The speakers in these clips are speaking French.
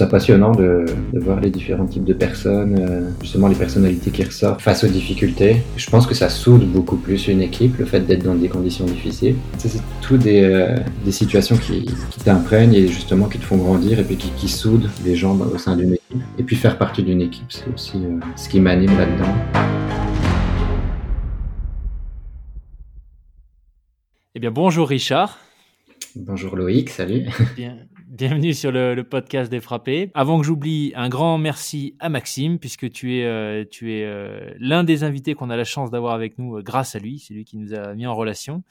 ça passionnant de, voir les différents types de personnes, euh, justement les personnalités qui ressortent face aux difficultés. Je pense que ça soude beaucoup plus une équipe, le fait d'être dans des conditions difficiles. C'est tout des, euh, des situations qui, qui t'imprègnent et justement qui te font grandir et puis qui, qui soudent les gens au sein d'une équipe. Et puis faire partie d'une équipe, c'est aussi euh, ce qui m'anime là-dedans. Eh bien, bonjour Richard. Bonjour Loïc, salut. Bien, bienvenue sur le, podcast des frappés. Avant que j'oublie, un grand merci à Maxime, puisque tu es, euh, tu es euh, l'un des invités qu'on a la chance d'avoir avec nous euh, grâce à lui. C'est lui qui nous a mis en relation.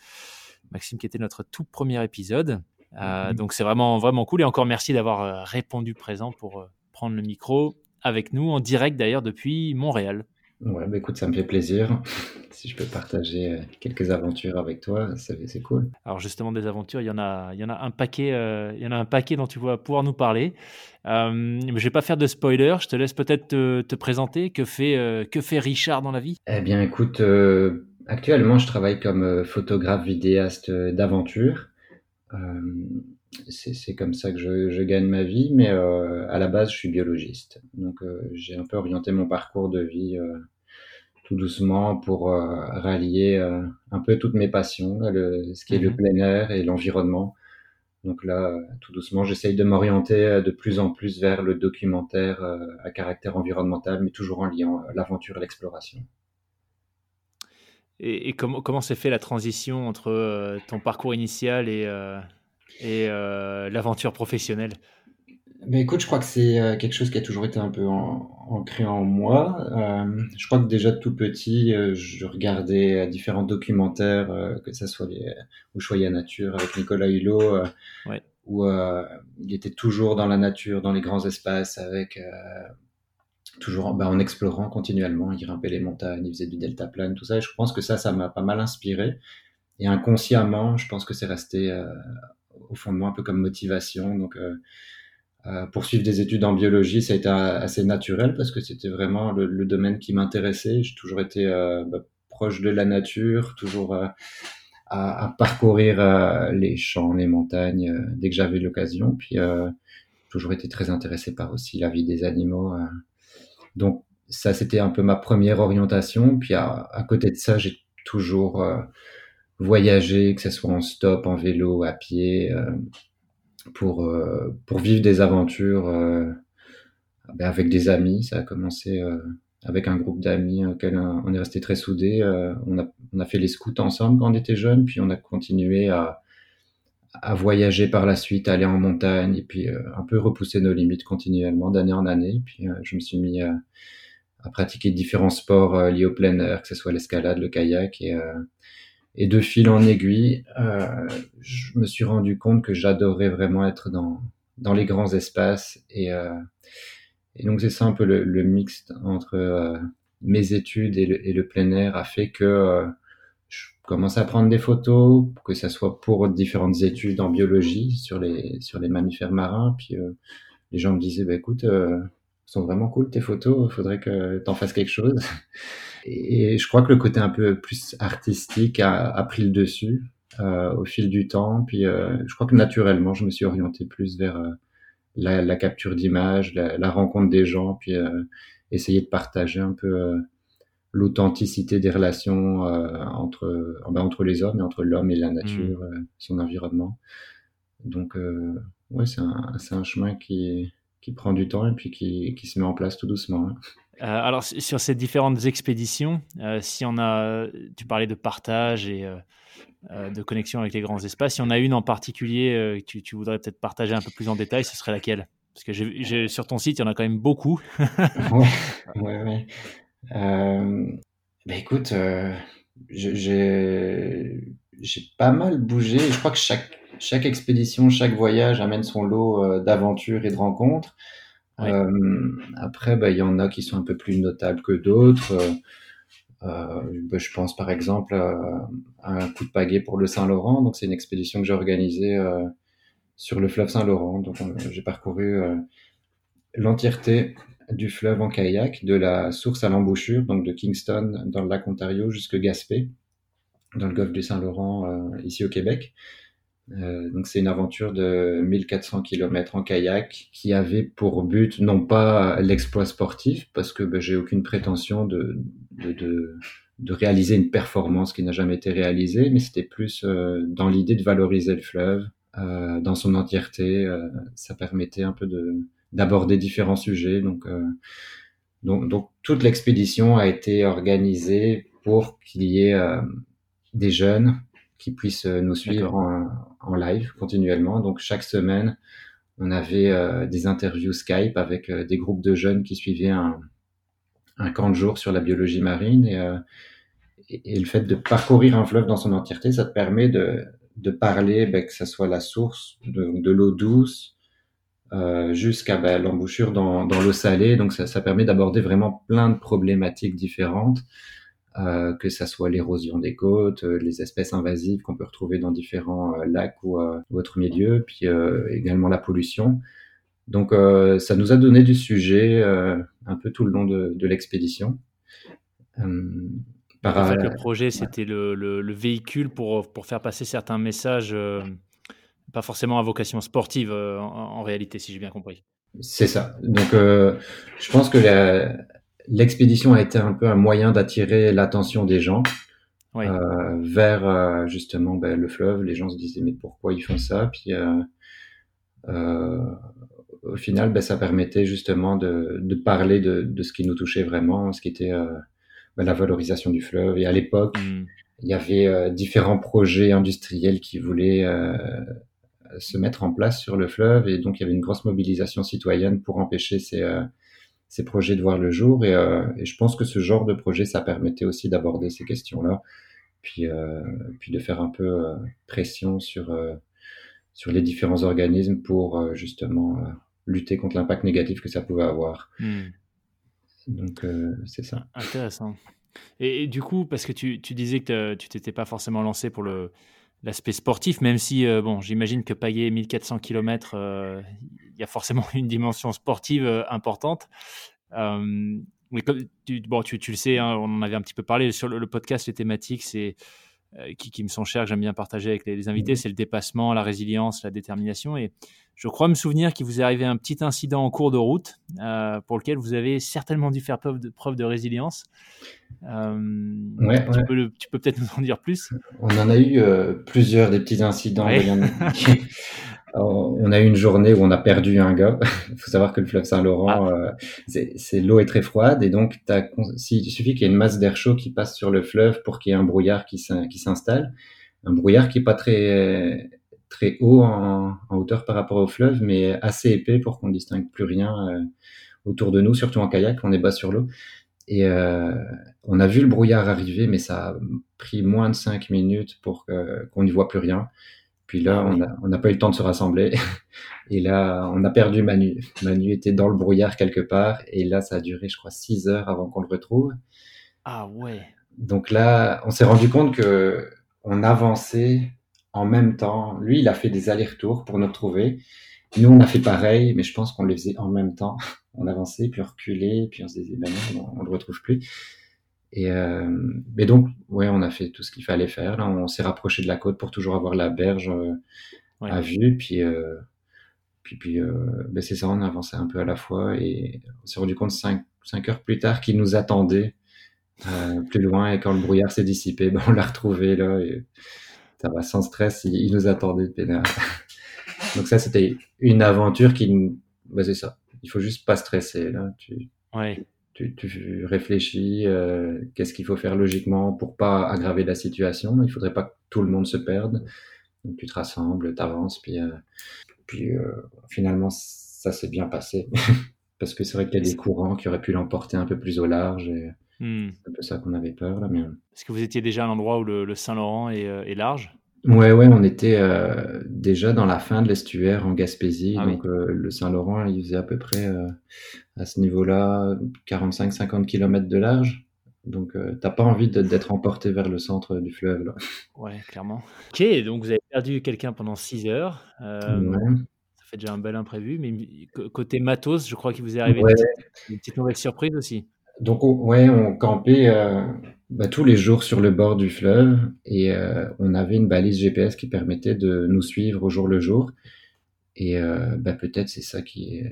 Maxime qui était notre tout premier épisode. Mhm. Donc c'est vraiment, vraiment cool. Et encore merci d'avoir répondu présent pour prendre le micro avec nous, en direct d'ailleurs depuis Montréal. Ouais, bah écoute, ça me fait plaisir. si je peux partager euh, quelques aventures avec toi, c'est cool. Alors justement, des aventures, il y en a, il y en a un paquet, euh, il y en a un paquet dont tu vas pouvoir nous parler. Euh, je vais pas faire de spoiler. Je te laisse peut-être te, présenter. Que fait, euh, que fait Richard dans la vie? Eh bien, écoute, actuellement, je travaille comme photographe vidéaste d'aventure c'est comme ça que je, je, gagne ma vie, mais euh, à la base, je suis biologiste. Donc, euh, j'ai un peu orienté mon parcours de vie euh, tout doucement pour rallier un peu toutes mes passions, le, ce qui est le mhm. plein air et l'environnement. Donc là, tout doucement, j'essaye de m'orienter de plus en plus vers le documentaire à caractère environnemental, mais toujours en liant l'aventure et l'exploration. Et, et, comment comment s'est fait la transition entre ton parcours initial et et euh, l'aventure professionnelle mais écoute, je crois que c'est euh, quelque chose qui a toujours été un peu ancré en, moi. Euh, je crois que déjà tout petit, je regardais différents documentaires, que ce soit les, Choya Nature avec Nicolas Hulot, où il était toujours dans la nature, dans les grands espaces, avec toujours bah, en explorant continuellement. Il grimpait les montagnes, il faisait du delta plane, tout ça. Et je pense que ça, ça m'a pas mal inspiré. Et inconsciemment, je pense que c'est resté au fond de moi un peu comme motivation. Donc, euh, euh, poursuivre des études en biologie, ça a été assez naturel parce que c'était vraiment le, domaine qui m'intéressait. J'ai toujours été euh, bah, proche de la nature, toujours à, parcourir les champs, les montagnes dès que j'avais l'occasion. Puis toujours été très intéressé par aussi la vie des animaux. donc ça, c'était un peu ma première orientation. Puis à côté de ça, j'ai toujours voyager, que ce soit en stop, en vélo, à pied, euh, pour, euh, pour vivre des aventures euh, ben avec des amis. Ça a commencé avec un groupe d'amis auquel on est resté très soudés. on, a, on a fait les scouts ensemble quand on était jeunes, puis on a continué à, à voyager par la suite, aller en montagne, et puis un peu repousser nos limites continuellement d'année en année. Puis je me suis mis à, à pratiquer différents sports liés au plein air, que ce soit l'escalade, le kayak, et et de fil en aiguille, euh, je me suis rendu compte que j'adorais vraiment être dans, dans les grands espaces. Et, euh, et donc c'est ça un peu le, le mix entre euh, mes études et le, et le, plein air a fait que euh, je commence à prendre des photos, que ça soit pour différentes études en biologie sur les, sur les mammifères marins. Puis euh, les gens me disaient, bah, écoute, sont vraiment cool tes photos, faudrait que tu en fasses quelque chose. Et je crois que le côté un peu plus artistique a, a pris le dessus euh, au fil du temps. Puis euh, je crois que naturellement, je me suis orienté plus vers euh, la, la, capture d'images, la, la, rencontre des gens, puis euh, essayer de partager un peu euh, l'authenticité des relations entre, ben, entre les hommes et entre l'homme et la nature, mmh. son environnement. Donc, ouais, c'est un, un chemin qui, qui prend du temps et puis qui, qui se met en place tout doucement. Hein. Euh, alors, sur ces différentes expéditions, euh, si on a, tu parlais de partage et euh, de connexion avec les grands espaces, si on a une en particulier que tu, voudrais peut-être partager un peu plus en détail, ce serait laquelle? Parce que sur ton site, il y en a quand même beaucoup. ouais, ouais, ouais. bah écoute, j'ai pas mal bougé. Je crois que chaque, chaque expédition, chaque voyage amène son lot d'aventures et de rencontres. Euh, après, bah, il y en a qui sont un peu plus notables que d'autres. Euh, euh bah, je pense par exemple à, un coup de pagaie pour le Saint-Laurent. C'est une expédition que j'ai organisée sur le fleuve Saint-Laurent. Donc j'ai parcouru l'entièreté du fleuve en kayak, de la source à l'embouchure, donc de Kingston dans le lac Ontario jusque Gaspé, dans le golfe du Saint-Laurent ici au Québec. Euh, donc c'est une aventure de 1400 km en kayak qui avait pour but non pas l'exploit sportif, parce que ben, j'ai aucune prétention de, de, de, de, réaliser une performance qui n'a jamais été réalisée, mais c'était plus euh, dans l'idée de valoriser le fleuve euh, dans son entièreté. Euh, ça permettait un peu de d'aborder différents sujets. Donc, euh, donc, donc toute l'expédition a été organisée pour qu'il y ait des jeunes qui puissent nous suivre en, en, live continuellement. Donc chaque semaine, on avait euh, des interviews Skype avec euh, des groupes de jeunes qui suivaient un, un, camp de jour sur la biologie marine. Et, euh, et, le fait de parcourir un fleuve dans son entièreté, ça te permet de, de parler, ben, que ce soit la source de, de l'eau douce jusqu'à ben, l'embouchure dans, dans l'eau salée. Donc ça, ça permet d'aborder vraiment plein de problématiques différentes. Euh, que ça soit l'érosion des côtes, euh, les espèces invasives qu'on peut retrouver dans différents euh, lacs ou, autres milieux, puis également la pollution. Donc ça nous a donné du sujet un peu tout le long de, de l'expédition. Par... En fait, le projet, c'était le, le, le, véhicule pour, pour faire passer certains messages, pas forcément à vocation sportive en, en, réalité, si j'ai bien compris. C'est ça. Donc, je pense que la, l'expédition a été un peu un moyen d'attirer l'attention des gens oui. euh, vers euh, justement ben, le fleuve. Les gens se disaient mais pourquoi ils font ça? Puis euh, euh au final, ben, ça permettait justement de, de parler de, de, ce qui nous touchait vraiment, ce qui était ben, la valorisation du fleuve. Et à l'époque, mm. il y avait différents projets industriels qui voulaient se mettre en place sur le fleuve, et donc il y avait une grosse mobilisation citoyenne pour empêcher ces ces projets de voir le jour. Et, euh, et, je pense que ce genre de projet, ça permettait aussi d'aborder ces questions-là, puis, euh, puis de faire un peu euh, pression sur, sur les différents organismes pour justement lutter contre l'impact négatif que ça pouvait avoir. Hmm. Donc, c'est ça. Intéressant. Et, et, du coup, parce que tu, tu disais que tu t'étais pas forcément lancé pour le l'aspect sportif, même si, euh, bon, j'imagine que payer 1400 km, euh, il y a forcément une dimension sportive euh, importante. mais comme tu, bon, tu, tu le sais, hein, on en avait un petit peu parlé sur le podcast, les thématiques, c'est qui, qui, me sont chères, que j'aime bien partager avec les, les invités, mmh. c'est le dépassement, la résilience, la détermination. Et je crois me souvenir qu'il vous est arrivé un petit incident en cours de route euh, pour lequel vous avez certainement dû faire preuve de, preuve de résilience. Euh, ouais, tu, ouais. Peux le, tu, peux peut-être nous en dire plus? On en a eu euh, plusieurs des petits incidents. Ouais. on a eu une journée où on a perdu un gars. Il faut savoir que le fleuve Saint-Laurent, ah. euh, c'est l'eau est très froide et donc il suffit qu'il y ait une masse d'air chaud qui passe sur le fleuve pour qu'il y ait un brouillard qui s'installe. Un brouillard qui est pas très très haut en, en, hauteur par rapport au fleuve, mais assez épais pour qu'on distingue plus rien euh, autour de nous, surtout en kayak, on est bas sur l'eau. Et euh, on a vu le brouillard arriver, mais ça a pris moins de cinq minutes pour qu'on n'y voit plus rien. Puis là, on n'a pas eu le temps de se rassembler. Et là, on a perdu Manu. Manu était dans le brouillard quelque part. Et là, ça a duré, je crois, six heures avant qu'on le retrouve. Ah ouais. Donc là, on s'est rendu compte que on avançait en même temps. Lui, il a fait des allers-retours pour nous trouver. Nous, on a fait pareil, mais je pense qu'on les faisait en même temps. On avançait, puis on reculait, puis on se disait, ben non, on, le retrouve plus. Et euh, mais donc, ouais, on a fait tout ce qu'il fallait faire. Là, on s'est rapproché de la côte pour toujours avoir la berge euh, ouais. à vue. Puis, euh, puis, puis euh, ben c'est ça, on avançait un peu à la fois. Et on s'est rendu compte cinq, cinq heures plus tard qu'il nous attendait euh, plus loin. Et quand le brouillard s'est dissipé, ben, on l'a retrouvé là. Et, ça va sans stress, il, il nous attendait de pénal. Donc ça, c'était une aventure qui, bah, c'est ça. Il faut juste pas stresser là. Tu, ouais. Tu, tu réfléchis, euh, qu'est-ce qu'il faut faire logiquement pour pas aggraver la situation. Il faudrait pas que tout le monde se perde. Donc tu te rassembles, t'avances, puis, euh, puis euh, finalement ça s'est bien passé. Parce que c'est vrai qu'il y a des courants qui auraient pu l'emporter un peu plus au large. Et, Mmh. C'est un peu ça qu'on avait peur là. Mais... Est-ce que vous étiez déjà à l'endroit où le, le Saint-Laurent est, est, large? Ouais, ouais, on était euh, déjà dans la fin de l'estuaire en Gaspésie. Ah, donc oui. euh, le Saint-Laurent, il faisait à peu près euh, à ce niveau-là 45-50 km de large. Donc t'as pas envie d'être emporté vers le centre du fleuve. Là. Ouais, clairement. Ok, donc vous avez perdu quelqu'un pendant 6 heures. Ouais. Ça fait déjà un bel imprévu. Mais côté matos, je crois qu'il vous est arrivé ouais. une, petite, une petite mauvaise surprise aussi. Donc, on, ouais, on campait euh, bah, tous les jours sur le bord du fleuve et euh, on avait une balise GPS qui permettait de nous suivre au jour le jour. Et euh, bah, peut-être c'est ça qui,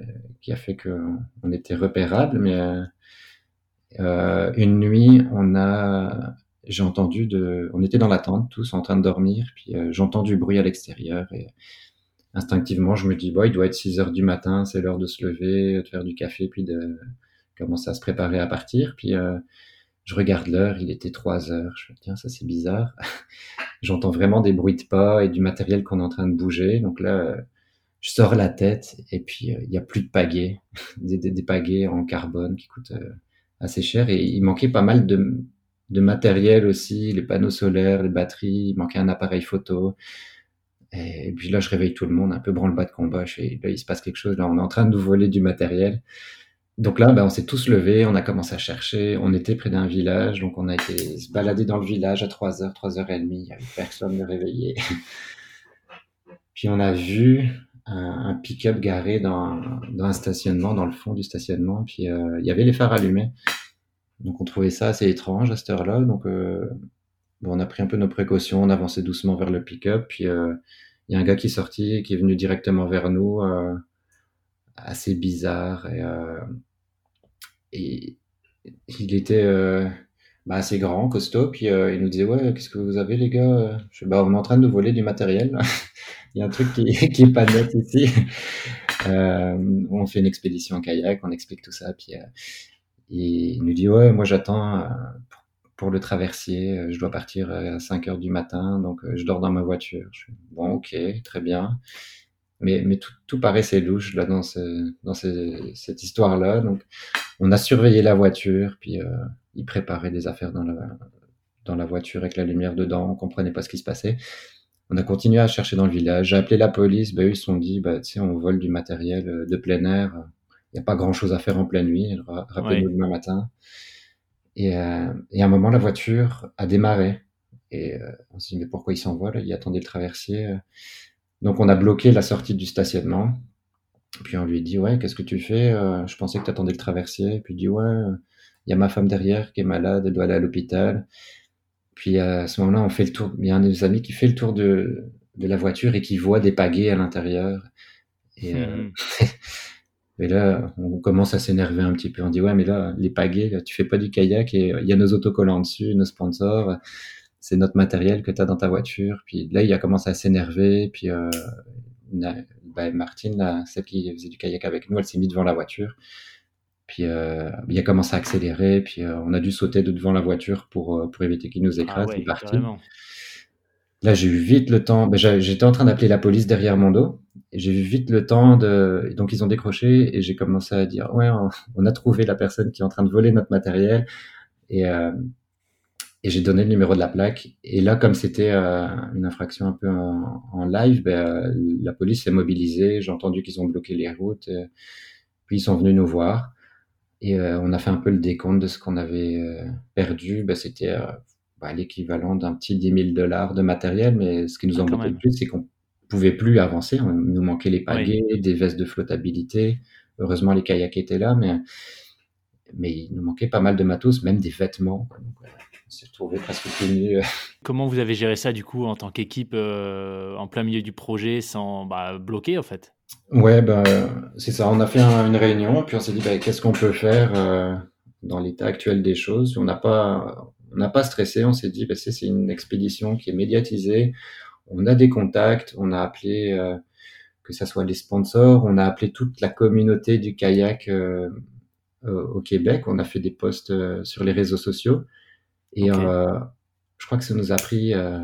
a fait qu'on était repérable, mais une nuit, on a, j'ai entendu de, on était dans la tente tous en train de dormir, puis j'entends du bruit à l'extérieur et instinctivement je me dis, bon, il doit être 6 heures du matin, c'est l'heure de se lever, de faire du café, puis de commencer à se préparer à partir. Puis euh, je regarde l'heure, il était 3 heures. Je me dis, tiens, ça c'est bizarre. J'entends vraiment des bruits de pas et du matériel qu'on est en train de bouger. Donc là, euh, je sors la tête et puis euh, il y a plus de pagaies, des, des, pagaies en carbone qui coûtent assez cher. Et il manquait pas mal de, de matériel aussi, les panneaux solaires, les batteries, il manquait un appareil photo. Et puis là, je réveille tout le monde, un peu branle-bas de combat. Je fais, là, il se passe quelque chose. Là, on est en train de nous voler du matériel. Donc là, ben, on s'est tous levés, on a commencé à chercher. On était près d'un village, donc on a été se balader dans le village à 3h, 3h30. Il n'y avait personne de réveillé. Puis on a vu un, pick-up garé dans, dans, un stationnement, dans le fond du stationnement. Puis euh, il y avait les phares allumés. Donc on trouvait ça assez étrange à cette heure-là. Donc euh, bon, on a pris un peu nos précautions, on avançait doucement vers le pick-up. Puis euh, il y a un gars qui est sorti, qui est venu directement vers nous, assez bizarre. Et il était euh, bah, assez grand, costaud, puis euh, il nous disait ouais, qu'est-ce que vous avez les gars? Bah, on est en train de voler du matériel. il y a un truc qui, qui est pas net ici. Euh, on fait une expédition en kayak, on explique tout ça, puis il nous dit ouais, moi j'attends pour le traversier, je dois partir à 5 heures du matin, donc je dors dans ma voiture. Je bon, ok, très bien mais, tout, paraissait louche là dans, ce, dans ce, cette histoire-là. Donc, on a surveillé la voiture, puis euh, il préparait des affaires dans la, dans la voiture avec la lumière dedans. On comprenait pas ce qui se passait. On a continué à chercher dans le village. J'ai appelé la police. Ben, eux, ils se sont dit, bah, tu sais, on vole du matériel euh, de plein air. Il n'y a pas grand-chose à faire en pleine nuit. Rappelez-nous ouais. demain matin. Et, euh, et, à un moment, la voiture a démarré. Et euh, on s'est dit, mais pourquoi ils s'envolent? Il attendait le traversier. Donc on a bloqué la sortie du stationnement. Puis on lui dit ouais, qu'est-ce que tu fais euh, Je pensais que tu attendais le traversier. Puis il dit ouais, il y a ma femme derrière qui est malade, elle doit aller à l'hôpital. Puis à ce moment-là, on fait le tour. Il y a un de nos amis qui fait le tour de, de la voiture et qui voit des pagaies à l'intérieur. Et, mmh. et, là, on commence à s'énerver un petit peu. On dit ouais, mais là, les pagaies, là, tu fais pas du kayak et il y a nos autocollants dessus, nos sponsors c'est notre matériel que tu as dans ta voiture. Puis là, il a commencé à s'énerver. Puis euh, bah, Martine, là, celle qui faisait du kayak avec nous, elle s'est mise devant la voiture. Puis euh, il a commencé à accélérer. Puis euh, on a dû sauter de devant la voiture pour, euh, pour éviter qu'il nous écrase. Ah ouais, Là, j'ai eu vite le temps. Ben, J'étais en train d'appeler la police derrière mon dos. J'ai eu vite le temps de. Donc, ils ont décroché et j'ai commencé à dire Ouais, on, on, a trouvé la personne qui est en train de voler notre matériel. Et, euh, et j'ai donné le numéro de la plaque. Et là, comme c'était euh, une infraction un peu en, en live, ben, la police s'est mobilisée. J'ai entendu qu'ils ont bloqué les routes. Et, puis ils sont venus nous voir. Et euh, on a fait un peu le décompte de ce qu'on avait euh, perdu. Ben, c'était euh, bah, l'équivalent d'un petit 10 000 dollars de matériel. Mais ce qui nous embêtait le plus, c'est qu'on pouvait plus avancer. Il nous manquait les pagaies, oui. des vestes de flottabilité. Heureusement, les kayaks étaient là, mais, mais il nous manquait pas mal de matos, même des vêtements. Donc, on s'est retrouvé presque tout nu. Comment vous avez géré ça du coup en tant qu'équipe euh, en plein milieu du projet sans bah, bloquer en fait? Ouais, bah, c'est ça. On a fait un, une réunion, puis on s'est dit bah, qu'est-ce qu'on peut faire euh, dans l'état actuel des choses? On n'a pas, on n'a pas stressé. On s'est dit bah, c'est une expédition qui est médiatisée. On a des contacts. On a appelé euh, que ça soit les sponsors. On a appelé toute la communauté du kayak euh, au Québec. On a fait des posts euh, sur les réseaux sociaux. Et okay. euh, je crois que ça nous a pris, euh,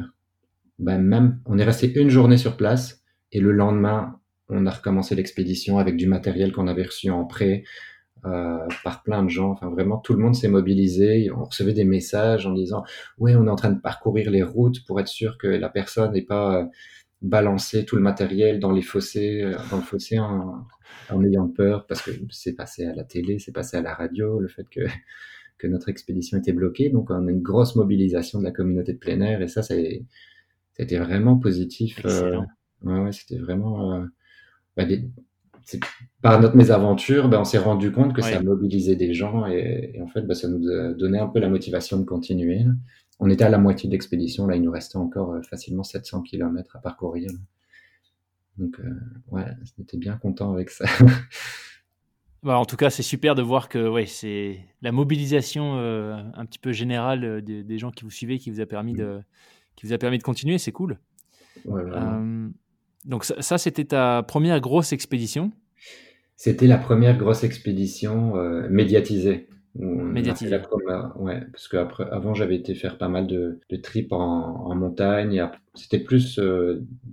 ben même, on est resté une journée sur place et le lendemain, on a recommencé l'expédition avec du matériel qu'on avait reçu en prêt euh, par plein de gens. Enfin, vraiment, tout le monde s'est mobilisé. On recevait des messages en disant, oui, on est en train de parcourir les routes pour être sûr que la personne n'ait pas euh, balancé tout le matériel dans les fossés, euh, dans le fossé en, en ayant peur parce que c'est passé à la télé, c'est passé à la radio, le fait que que notre expédition était bloquée. Donc, on a une grosse mobilisation de la communauté de plein air et ça, c'était vraiment positif. Euh, ouais, ouais c'était vraiment. Euh, bah, des, par notre mésaventure, ben, on s'est rendu compte que ça mobilisait des gens et, en fait, ben, ça nous a donné un peu la motivation de continuer. On était à la moitié de l'expédition, là, il nous restait encore facilement 700 km à parcourir. Donc, ouais, on était bien content avec ça. Bah, en tout cas, c'est super de voir que ouais, c'est la mobilisation euh, un petit peu générale euh, des, gens qui vous suivez qui vous a permis de, qui vous a permis de continuer. C'est cool. Euh, donc ça, c'était ta première grosse expédition. C'était la première grosse expédition médiatisée. Médiatisée. ouais, parce qu'avant avant j'avais été faire pas mal de, de trips en, en montagne. C'était plus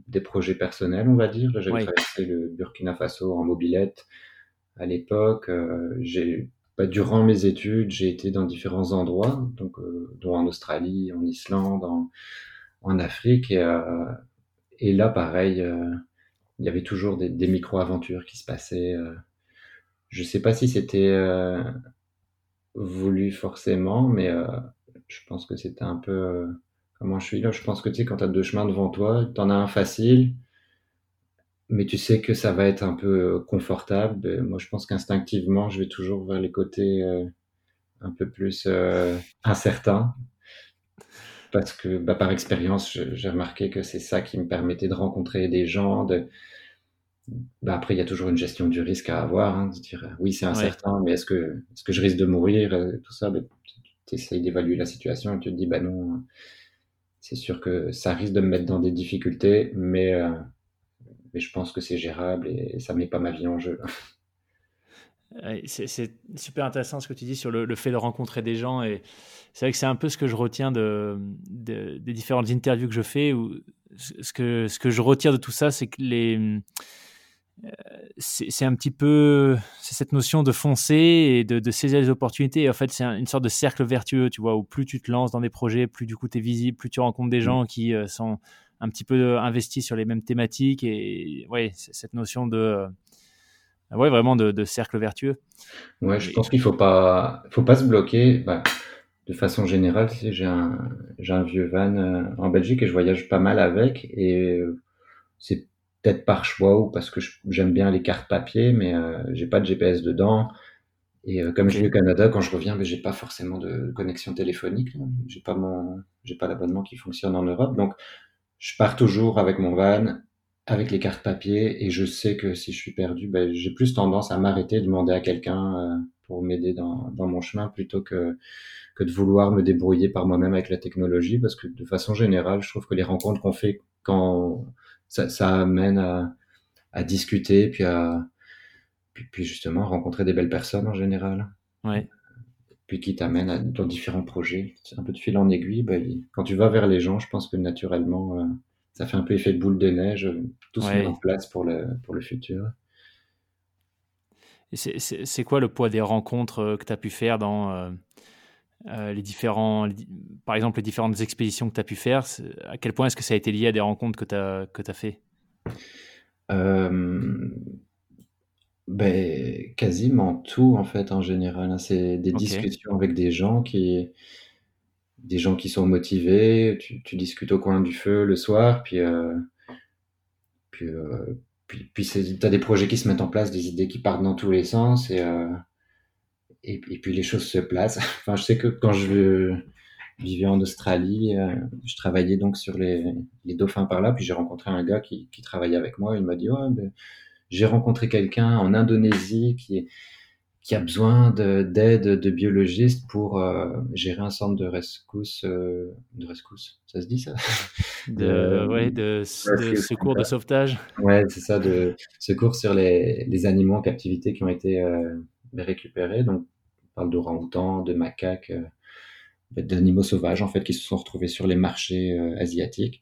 des projets personnels, on va dire. J'avais traversé le Burkina Faso en mobilette à l'époque. Euh, j'ai bah, durant mes études, j'ai été dans différents endroits, donc euh, dont en Australie, en Islande, en, en Afrique, et, euh, et, là, pareil, il y avait toujours des, des micro-aventures qui se passaient. je sais pas si c'était voulu forcément, mais je pense que c'était un peu comment je suis là. Je pense que tu sais, quand tu as deux chemins devant toi, tu en as un facile, mais tu sais que ça va être un peu euh, confortable. Moi, je pense qu'instinctivement, je vais toujours vers les côtés euh, un peu plus euh, incertains. Parce que bah, par expérience, j'ai remarqué que c'est ça qui me permettait de rencontrer des gens. De... Bah, après, il y a toujours une gestion du risque à avoir. Hein, de dire oui, c'est incertain, mais est-ce que, est -ce que je risque de mourir Tout ça, tu essayes d'évaluer la situation et tu te dis bah non, c'est sûr que ça risque de me mettre dans des difficultés, mais mais je pense que c'est gérable et ça met pas ma vie en jeu. C'est super intéressant ce que tu dis sur le, fait de rencontrer des gens et c'est vrai que c'est un peu ce que je retiens de, des différentes interviews que je fais. Où ce, que, ce que je retire de tout ça, c'est que les euh, c'est un petit peu cette notion de foncer et de, saisir les opportunités. en fait, c'est une sorte de cercle vertueux, tu vois, où plus tu te lances dans des projets, plus du coup tu es visible, plus tu rencontres des mmh. gens qui euh, sont un petit peu investi sur les mêmes thématiques et ouais, cette notion de euh, ouais, vraiment de, cercle vertueux. Ouais, je pense qu'il faut pas, faut pas se bloquer. Bah, de façon générale, j'ai un, j'ai un vieux van euh, en Belgique et je voyage pas mal avec et euh, c'est peut-être par choix ou parce que j'aime bien les cartes papier, mais j'ai pas de GPS dedans. Et comme je vis au Canada, quand je reviens, mais ben, j'ai pas forcément de connexion téléphonique. J'ai pas mon, j'ai pas l'abonnement qui fonctionne en Europe, donc je pars toujours avec mon van, avec les cartes papier, et je sais que si je suis perdu, ben, j'ai plus tendance à m'arrêter, demander à quelqu'un euh, pour m'aider dans, mon chemin, plutôt que, que de vouloir me débrouiller par moi-même avec la technologie, parce que de façon générale, je trouve que les rencontres qu'on fait quand ça, ça amène à, discuter, puis à puis justement rencontrer des belles personnes en général. Ouais puis qui t'amène dans différents projets. Un peu de fil en aiguille. Bah, quand tu vas vers les gens, je pense que naturellement, euh, ça fait un peu effet de boule de neige. Euh, tout se met en place pour le, pour le futur. C'est quoi le poids des rencontres euh, que tu as pu faire dans les différents, par exemple, les différentes expéditions que tu as pu faire À quel point est-ce que ça a été lié à des rencontres que tu as, que as fait? Ben, quasiment tout en fait en général, hein. C'est des discussions avec des gens qui des gens qui sont motivés, tu tu discutes au coin du feu le soir, puis, euh, puis, euh, puis puis tu as des projets qui se mettent en place, des idées qui partent dans tous les sens et euh, et et puis les choses se placent. Enfin, je sais que quand je vivais en Australie, je travaillais donc sur les les dauphins par là, puis j'ai rencontré un gars qui qui travaillait avec moi, il m'a dit: «Ouais, ben j'ai rencontré quelqu'un en Indonésie qui, qui a besoin d'aide de, biologistes pour euh, gérer un centre de rescousse. Euh, de rescousse, ça se dit ça? De, euh, ouais, de, secours, de sauvetage. Ouais, c'est ça, de secours sur les, les, animaux en captivité qui ont été récupérés. Donc, on parle d'orang-outans, de macaques, d'animaux sauvages en fait qui se sont retrouvés sur les marchés asiatiques.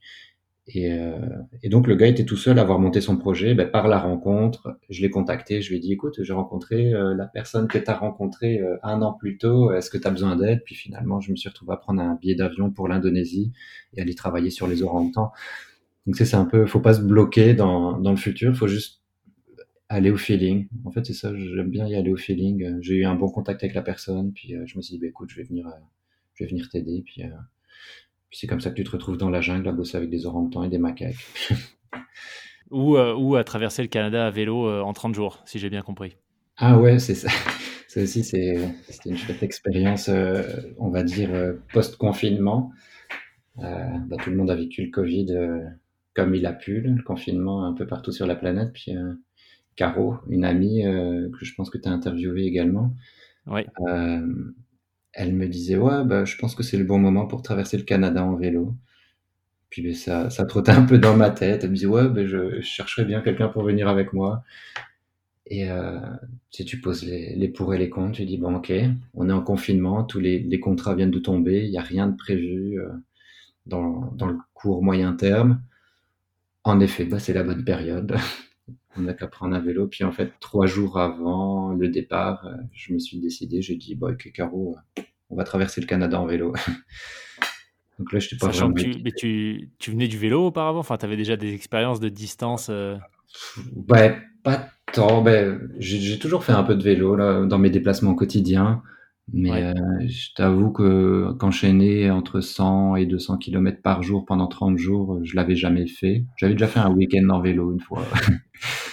Et, euh, et, donc le gars était tout seul à avoir monté son projet. Ben, par la rencontre, je l'ai contacté, je lui ai dit écoute, j'ai rencontré euh, la personne que tu as rencontrée euh, un an plus tôt, est-ce que tu as besoin d'aide? Puis finalement, je me suis retrouvé à prendre un billet d'avion pour l'Indonésie et aller travailler sur les orang-outans. Donc c'est un peu, faut pas se bloquer dans, dans le futur, faut juste aller au feeling. En fait, c'est ça, j'aime bien y aller au feeling. J'ai eu un bon contact avec la personne, puis je me suis dit bah, écoute, je vais venir, je vais venir t'aider, puis puis c'est comme ça que tu te retrouves dans la jungle à bosser avec des orang-outans et des macaques. ou, ou à traverser le Canada à vélo en 30 jours, si j'ai bien compris. Ah ouais, c'est ça. Ça aussi, c'est une chouette expérience, on va dire, post-confinement. Bah, tout le monde a vécu le Covid comme il a pu, le confinement un peu partout sur la planète. Puis Caro, une amie que je pense que tu as interviewée également, ouais. Elle me disait Ouais, bah, je pense que c'est le bon moment pour traverser le Canada en vélo. Puis ben, ça, ça trottait un peu dans ma tête. Elle me dit Ouais, ben, je, je chercherais bien quelqu'un pour venir avec moi. Et euh, si tu poses les, les, pour et les contre, tu dis bon ok, on est en confinement, tous les, les contrats viennent de tomber, il n'y a rien de prévu euh, dans, dans, le court moyen terme. En effet, bah, c'est la bonne période. on n'a qu'à prendre un vélo. Puis en fait, trois jours avant le départ, euh, je me suis décidé, j'ai dit bon ok Caro, on va traverser le Canada en vélo. Donc là, je pas Sachant que tu, mais tu, tu, venais du vélo auparavant, enfin, tu avais déjà des expériences de distance. Ouais, pas tant. Ben, j'ai toujours fait un peu de vélo là, dans mes déplacements quotidiens. Mais euh, je t'avoue que qu'enchaîner entre 100 et 200 km par jour pendant 30 jours, je l'avais jamais fait. J'avais déjà fait un week-end en vélo une fois.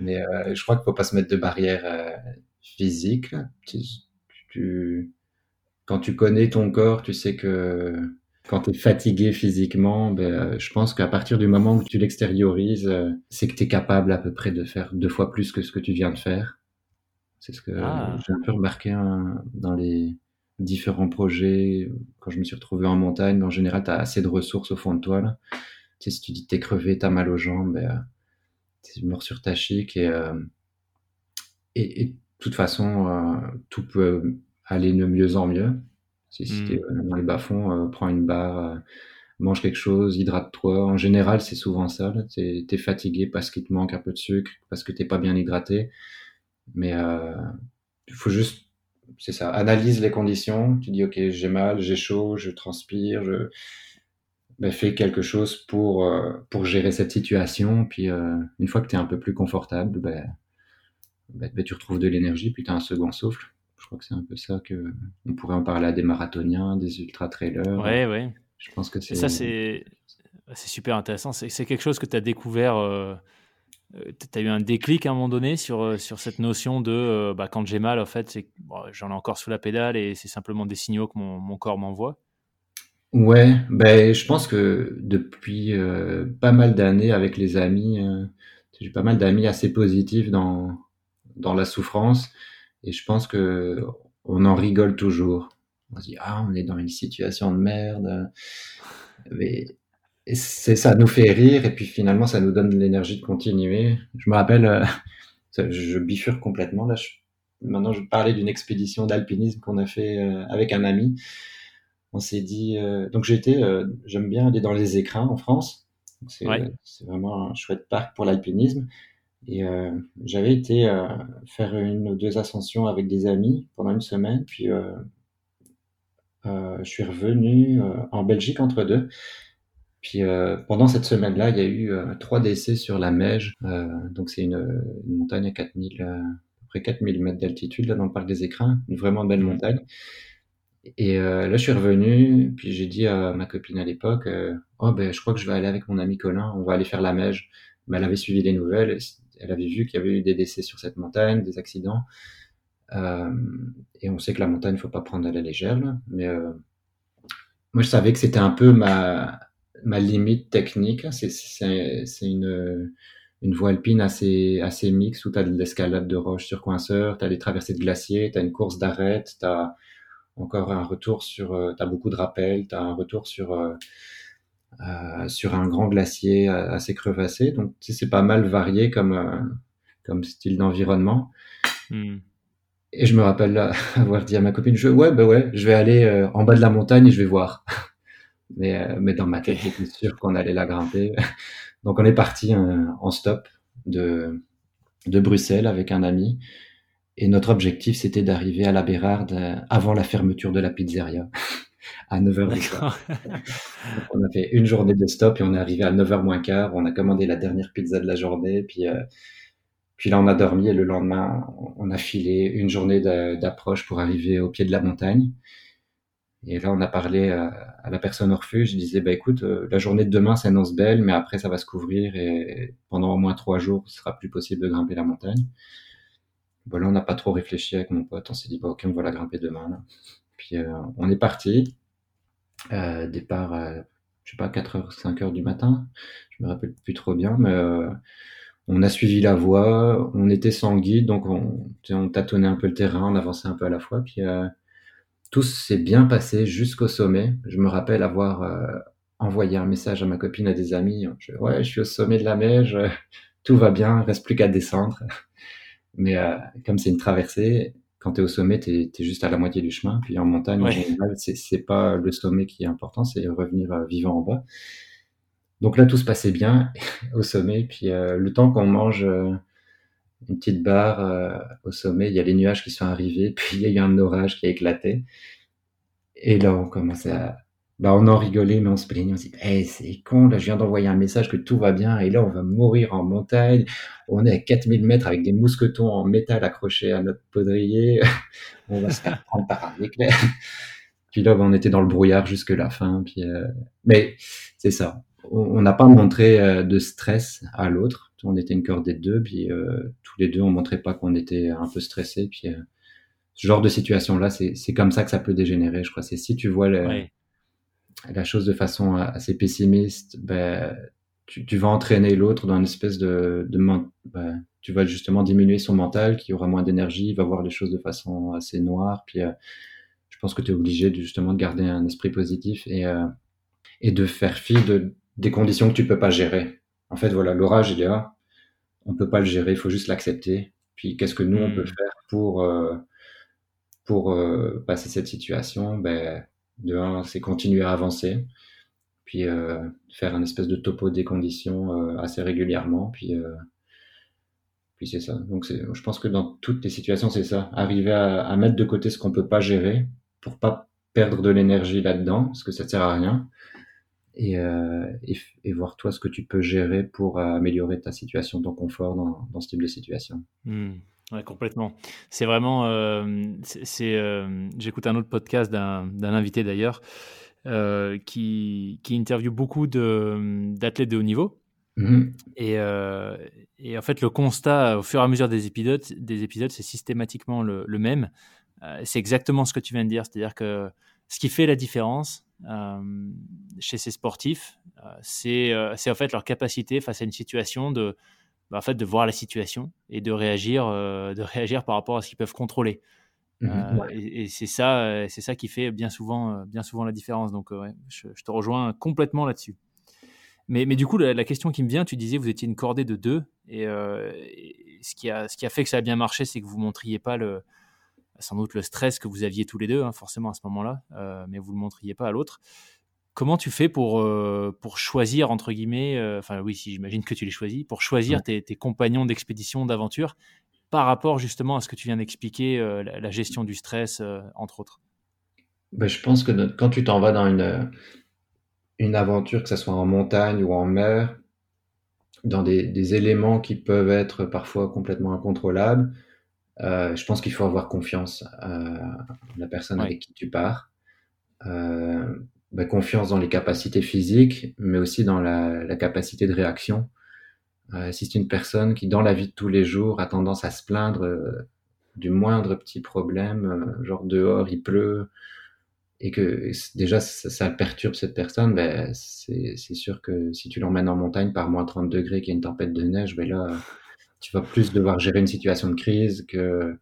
mais euh, je crois qu'il faut pas se mettre de barrière euh, physique. tu, quand tu connais ton corps, tu sais que quand tu es fatigué physiquement, ben, euh, je pense qu'à partir du moment où tu l'extériorises, euh, c'est que tu es capable à peu près de faire deux fois plus que ce que tu viens de faire. C'est ce que ah. j'ai un peu remarqué hein, dans les différents projets. Quand je me suis retrouvé en montagne, en général, tu as assez de ressources au fond de toi. Là. Tu sais, si tu dis t'es crevé, t'as mal aux jambes, ben, euh, t'es mort sur ta chic. Et, et, et de toute façon, tout peut aller de mieux en mieux. Si, si tu es dans les bas-fonds, euh, prends une barre, euh, mange quelque chose, hydrate-toi. En général, c'est souvent ça. Tu es, fatigué parce qu'il te manque un peu de sucre, parce que t'es pas bien hydraté. Mais euh, il faut juste, c'est ça, analyse les conditions. Tu dis, ok, j'ai mal, j'ai chaud, je transpire, je ben, fais quelque chose pour, pour gérer cette situation. Puis une fois que tu es un peu plus confortable, ben, ben, ben, tu retrouves de l'énergie, puis tu as un second souffle. Je crois que c'est un peu ça que on pourrait en parler à des marathoniens, des ultra trailers. Ouais, ouais. Je pense que c'est ça c'est super intéressant. C'est quelque chose que tu as découvert. Euh, euh, tu as eu un déclic à un moment donné sur, euh, sur cette notion de bah, quand j'ai mal, en fait, j'en ai encore sous la pédale et c'est simplement des signaux que mon, mon corps m'envoie. Ouais, ben, je pense que depuis pas mal d'années avec les amis, j'ai pas mal d'amis assez positifs dans, dans la souffrance. Et je pense que on en rigole toujours. On se dit ah on est dans une situation de merde, mais c'est ça nous fait rire et puis finalement ça nous donne l'énergie de continuer. Je me rappelle, euh, je bifurque complètement là. maintenant je parlais d'une expédition d'alpinisme qu'on a fait euh, avec un ami. On s'est dit euh, donc j'étais, j'aime bien aller dans les écrins en France. C'est vraiment un chouette parc pour l'alpinisme. Et euh, j'avais été euh, faire une ou deux ascensions avec des amis pendant une semaine, puis euh, euh je suis revenu euh, en Belgique entre deux. Puis pendant cette semaine-là, il y a eu trois décès sur la Meige. donc c'est une, une, montagne à 4000, à peu près 4000 mètres d'altitude là dans le parc des Écrins, une vraiment belle montagne. Et là, je suis revenu, puis j'ai dit à ma copine à l'époque, oh ben, je crois que je vais aller avec mon ami Colin, on va aller faire la Meige. Mais elle avait suivi les nouvelles, elle avait vu qu'il y avait eu des décès sur cette montagne, des accidents. Euh, et on sait que la montagne, il faut pas prendre à la légère. mais euh, moi, je savais que c'était un peu ma, ma limite technique. C'est une, une voie alpine assez, assez mixte où tu as de l'escalade de roches sur coinceur, tu as des traversées de glaciers, tu as une course d'arête, tu as encore un retour sur. Euh, tu as beaucoup de rappels, tu as un retour sur euh, sur un grand glacier euh, assez crevassé. Donc, c'est pas mal varié comme, euh, comme style d'environnement. Hmm. Et je me rappelle avoir dit à ma copine, je, ouais, bah ouais, je vais aller en bas de la montagne et je vais voir. mais, mais dans ma tête, j'étais sûr qu'on allait la grimper. Donc on est parti en stop de, de Bruxelles avec un ami. Et notre objectif, c'était d'arriver à la Bérarde avant la fermeture de la pizzeria à 9h on a fait une journée de stop et on est arrivé à 9h moins quart. On a commandé la dernière pizza de la journée. Puis, euh, puis là, on a dormi et le lendemain, on a filé une journée d'approche pour arriver au pied de la montagne. Et là, on a parlé à, la personne au refuge. Je disais, bah, écoute, la journée de demain s'annonce belle, mais après, ça va se couvrir et pendant au moins trois jours, ce sera plus possible de grimper la montagne. Bon, là, on n'a pas trop réfléchi avec mon pote. On s'est dit, bah, ok, on va la grimper demain. Puis, on est parti. départ, je sais pas, 4h, 5h du matin. Je me rappelle plus trop bien, mais on a suivi la voie, on était sans guide, donc on, on, tâtonnait un peu le terrain, on avançait un peu à la fois, puis euh, tout s'est bien passé jusqu'au sommet. Je me rappelle avoir euh, envoyé un message à ma copine, à des amis. ouais, je suis au sommet de la neige, tout va bien, reste plus qu'à descendre. Mais euh, comme c'est une traversée, quand tu es au sommet, tu es, juste à la moitié du chemin. Puis en montagne, en général, c'est pas le sommet qui est important, c'est revenir vivant en bas. Donc là, tout se passait bien au sommet. Puis euh, le temps qu'on mange euh, une petite barre euh, au sommet, il y a les nuages qui sont arrivés. Puis il y a eu un orage qui a éclaté. Et là, on commençait à... Bah, on en rigolait, mais on se plaignait. On se dit, hey, c'est con, là, je viens d'envoyer un message que tout va bien. Et là, on va mourir en montagne. On est à 4000 mètres avec des mousquetons en métal accrochés à notre poudrier. on va se faire prendre par un éclair. Puis là, bah, on était dans le brouillard jusque la fin. Puis, Mais c'est ça on n'a pas montré euh, de stress à l'autre. On était une cordée de deux, puis euh, tous les deux, on montrait pas qu'on était un peu stressé. Puis euh, ce genre de situation-là, c'est comme ça que ça peut dégénérer. Je crois. C'est si tu vois la chose de façon assez pessimiste, ben, tu, vas entraîner l'autre dans une espèce de, de ben, tu vas justement diminuer son mental, qui aura moins d'énergie, va voir les choses de façon assez noire. Puis je pense que tu es obligé de, justement de garder un esprit positif et et de faire fi de, des conditions que tu peux pas gérer. En fait, voilà, l'orage, il est là. On peut pas le gérer, il faut juste l'accepter. Puis, qu'est-ce que nous, on peut hmm. faire pour, euh, pour euh, passer cette situation? Ben, De un, c'est continuer à avancer. Puis, euh, faire un espèce de topo des conditions assez régulièrement. Puis, puis c'est ça. Donc, je pense que dans toutes les situations, c'est ça. Arriver à, mettre de côté ce qu'on peut pas gérer pour pas perdre de l'énergie là-dedans, parce que ça sert à rien euh, et, et, voir toi ce que tu peux gérer pour améliorer ta situation, ton confort dans, dans ce type de situation. Mmh. Ouais, complètement. C'est vraiment. Euh, c'est, euh, j'écoute un autre podcast d'un, invité d'ailleurs qui, qui interviewe beaucoup de, d'athlètes de haut niveau. Mmh. Et, et, en fait, le constat au fur et à mesure des épisodes, des épisodes c'est systématiquement le, le même. c'est exactement ce que tu viens de dire. C'est-à-dire que ce qui fait la différence, euh, chez ces sportifs, euh, euh, c'est en fait leur capacité face à une situation de, bah, en fait, de voir la situation et de réagir, de réagir par rapport à ce qu'ils peuvent contrôler. Mmh et, c'est ça, c'est ça qui fait bien souvent, bien souvent la différence. Donc, je, te rejoins complètement là-dessus. Mais, mais, du coup, la, question qui me vient, tu disais, vous étiez une cordée de deux, et, ce, qui a, ce qui a fait que ça a bien marché, c'est que vous montriez pas le, sans doute le stress que vous aviez tous les deux, hein, forcément à ce moment-là, euh, mais vous ne le montriez pas à l'autre. Comment tu fais pour, euh, pour choisir, entre guillemets, euh, enfin oui, si j'imagine que tu les choisis, pour choisir tes, compagnons d'expédition, d'aventure, par rapport justement à ce que tu viens d'expliquer, la, gestion du stress, entre autres? Ben, Je pense que quand tu t'en vas dans une, une aventure, que ce soit en montagne ou en mer, dans des, des éléments qui peuvent être parfois complètement incontrôlables, euh, je pense qu'il faut avoir confiance à la personne avec qui tu pars. Euh, bah, confiance dans les capacités physiques, mais aussi dans la, la capacité de réaction. Euh, si c'est une personne qui, dans la vie de tous les jours, a tendance à se plaindre euh, du moindre petit problème, euh, genre dehors il pleut, et que déjà ça, ça perturbe cette personne, ben, c'est sûr que si tu l'emmènes en montagne par moins 30 degrés, qu'il y a une tempête de neige, ben là, tu vas plus devoir gérer une situation de crise que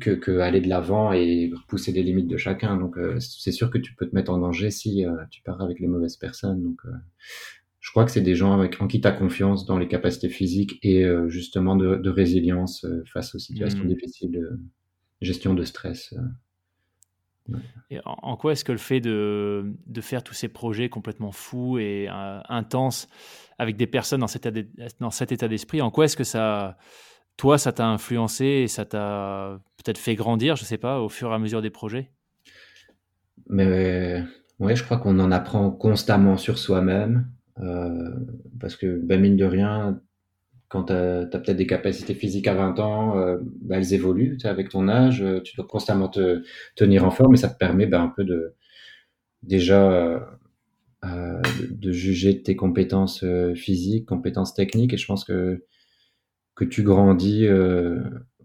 que, que aller de l'avant et pousser les limites de chacun. Donc, euh, c'est sûr que tu peux te mettre en danger si euh, tu pars avec les mauvaises personnes. Donc, euh, je crois que c'est des gens avec, en qui tu as confiance dans les capacités physiques et justement de, de résilience face aux situations mmh. difficiles, de gestion de stress. Et en, quoi est-ce que le fait de, de, faire tous ces projets complètement fous et intenses avec des personnes dans cet, dans cet état d'esprit, en quoi est-ce que ça, toi, ça t'a influencé et ça t'a peut-être fait grandir, je sais pas, au fur et à mesure des projets? Mais ouais, je crois qu'on en apprend constamment sur soi-même, euh, parce que ben, mine de rien, quand tu as, peut-être des capacités physiques à 20 ans, euh, bah, elles évoluent avec ton âge. Euh, tu dois constamment te tenir en forme et ça te permet bah, un peu de déjà euh, de, juger tes compétences physiques, compétences techniques. Et je pense que que tu grandis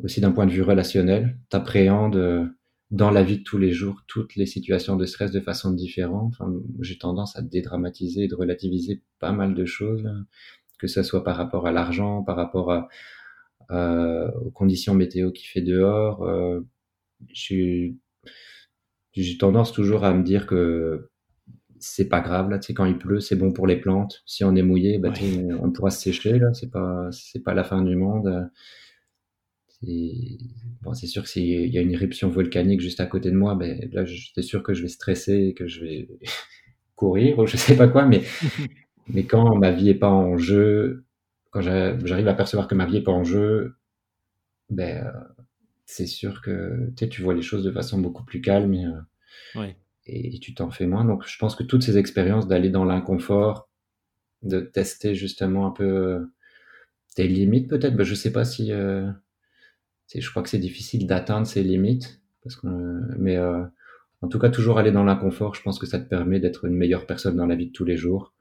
aussi d'un point de vue relationnel. Tu appréhendes dans la vie de tous les jours toutes les situations de stress de façon différente. J'ai tendance à dédramatiser et de relativiser pas mal de choses que ce soit par rapport à l'argent, par rapport à, aux conditions météo qui fait dehors. Euh, j'ai tendance toujours à me dire que c'est pas grave là, tu sais, quand il pleut, c'est bon pour les plantes. Si on est mouillé, bah, on pourra se sécher là, c'est pas c'est pas la fin du monde. Bon, c'est sûr que s'il y a une éruption volcanique juste à côté de moi, ben là, j'étais sûr que je vais stresser, que je vais courir ou je sais pas quoi, mais Mais quand ma vie est pas en jeu, quand j'arrive à percevoir que ma vie est pas en jeu, ben, euh, c'est sûr que tu vois les choses de façon beaucoup plus calme et, euh, et, tu t'en fais moins. Donc, je pense que toutes ces expériences d'aller dans l'inconfort, de tester justement un peu euh, tes limites, peut-être, ben, je sais pas si, je crois que c'est difficile d'atteindre ces limites, mais en tout cas, toujours aller dans l'inconfort, je pense que ça te permet d'être une meilleure personne dans la vie de tous les jours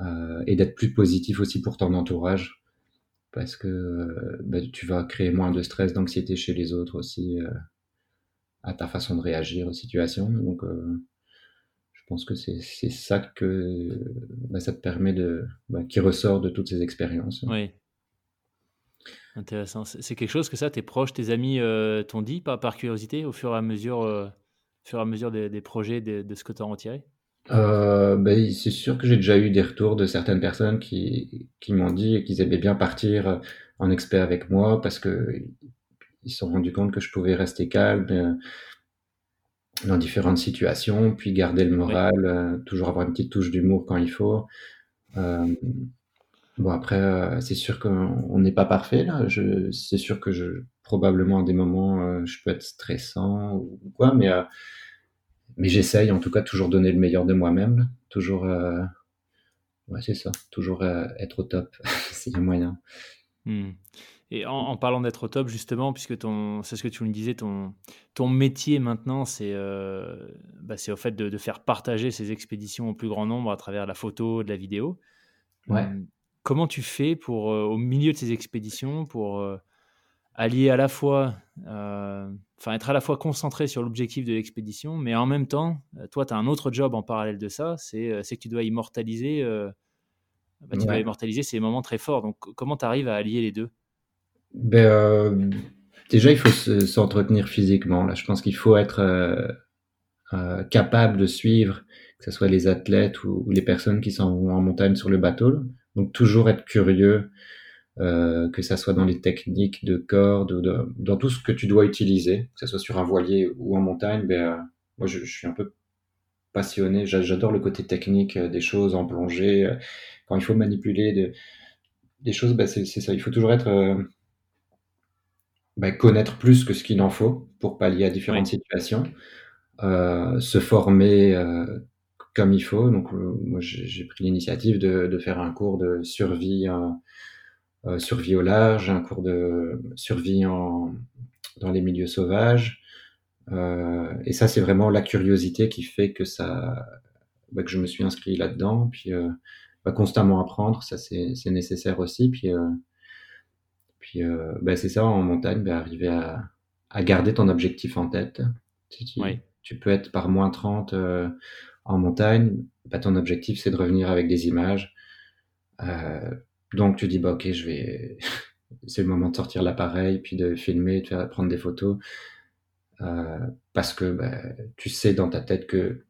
euh, et d'être plus positif aussi pour ton entourage parce que euh, bah, tu vas créer moins de stress, d'anxiété chez les autres aussi euh, à ta façon de réagir aux situations. Donc, je pense que c'est ça que bah, ça te permet de, bah, qui ressort de toutes ces expériences. Oui. Intéressant. C'est quelque chose que ça, tes proches, tes amis t'ont dit par, par, curiosité au fur et à mesure, fur et à mesure des, projets, de, de, ce que tu as retiré? Euh, ben, c'est sûr que j'ai déjà eu des retours de certaines personnes qui, qui m'ont dit qu'ils aimaient bien partir en expert avec moi parce que ils se sont rendus compte que je pouvais rester calme euh, dans différentes situations, puis garder le moral, euh, toujours avoir une petite touche d'humour quand il faut. Euh, bon après, c'est sûr qu'on n'est pas parfait là. Je, c'est sûr que je probablement à des moments je peux être stressant ou quoi, mais mais j'essaye en tout cas toujours donner le meilleur de moi-même, toujours, ouais c'est ça, toujours être au top, c'est le moyen. Hmm. Et en, parlant d'être au top, justement, puisque ton, c'est ce que tu me disais, ton, ton métier maintenant, c'est, euh, bah, c'est au fait de, de, faire partager ces expéditions au plus grand nombre à travers la photo, de la vidéo. Ouais. Hmm. Comment tu fais pour, au milieu de ces expéditions, pour allier à la fois, euh, enfin être à la fois concentré sur l'objectif de l'expédition, mais en même temps, euh, toi, tu as un autre job en parallèle de ça, c'est euh, que tu dois immortaliser, bah, tu dois immortaliser ces moments très forts. Donc, comment tu arrives à allier les deux? Ben, Déjà, il faut s'entretenir physiquement. Là, je pense qu'il faut être capable de suivre, que ce soit les athlètes ou, les personnes qui sont en montagne sur le bateau. Donc, toujours être curieux euh, que ça soit dans les techniques de corde ou de, dans tout ce que tu dois utiliser, que ce soit sur un voilier ou en montagne, ben, euh, moi je, suis un peu passionné, j'adore le côté technique euh, des choses en plongée, quand il faut manipuler de, des choses, ben c'est ça, il faut toujours être ben, connaître plus que ce qu'il en faut pour pallier à différentes situations, se former comme il faut. Donc moi j'ai pris l'initiative de, de, faire un cours de survie euh, survie au large, un cours de survie en, dans les milieux sauvages. Euh, et ça, c'est vraiment la curiosité qui fait que ça, bah, que je me suis inscrit là-dedans. Puis euh, bah, constamment apprendre, ça c'est nécessaire aussi. Puis, euh, puis euh, bah, c'est ça en montagne, bah, arriver à, à, garder ton objectif en tête. Tu, tu, tu peux être par moins 30 euh, en montagne, bah, ton objectif c'est de revenir avec des images. Euh, donc tu dis bah ok je vais c'est le moment de sortir l'appareil puis de filmer de faire prendre des photos parce que tu sais dans ta tête que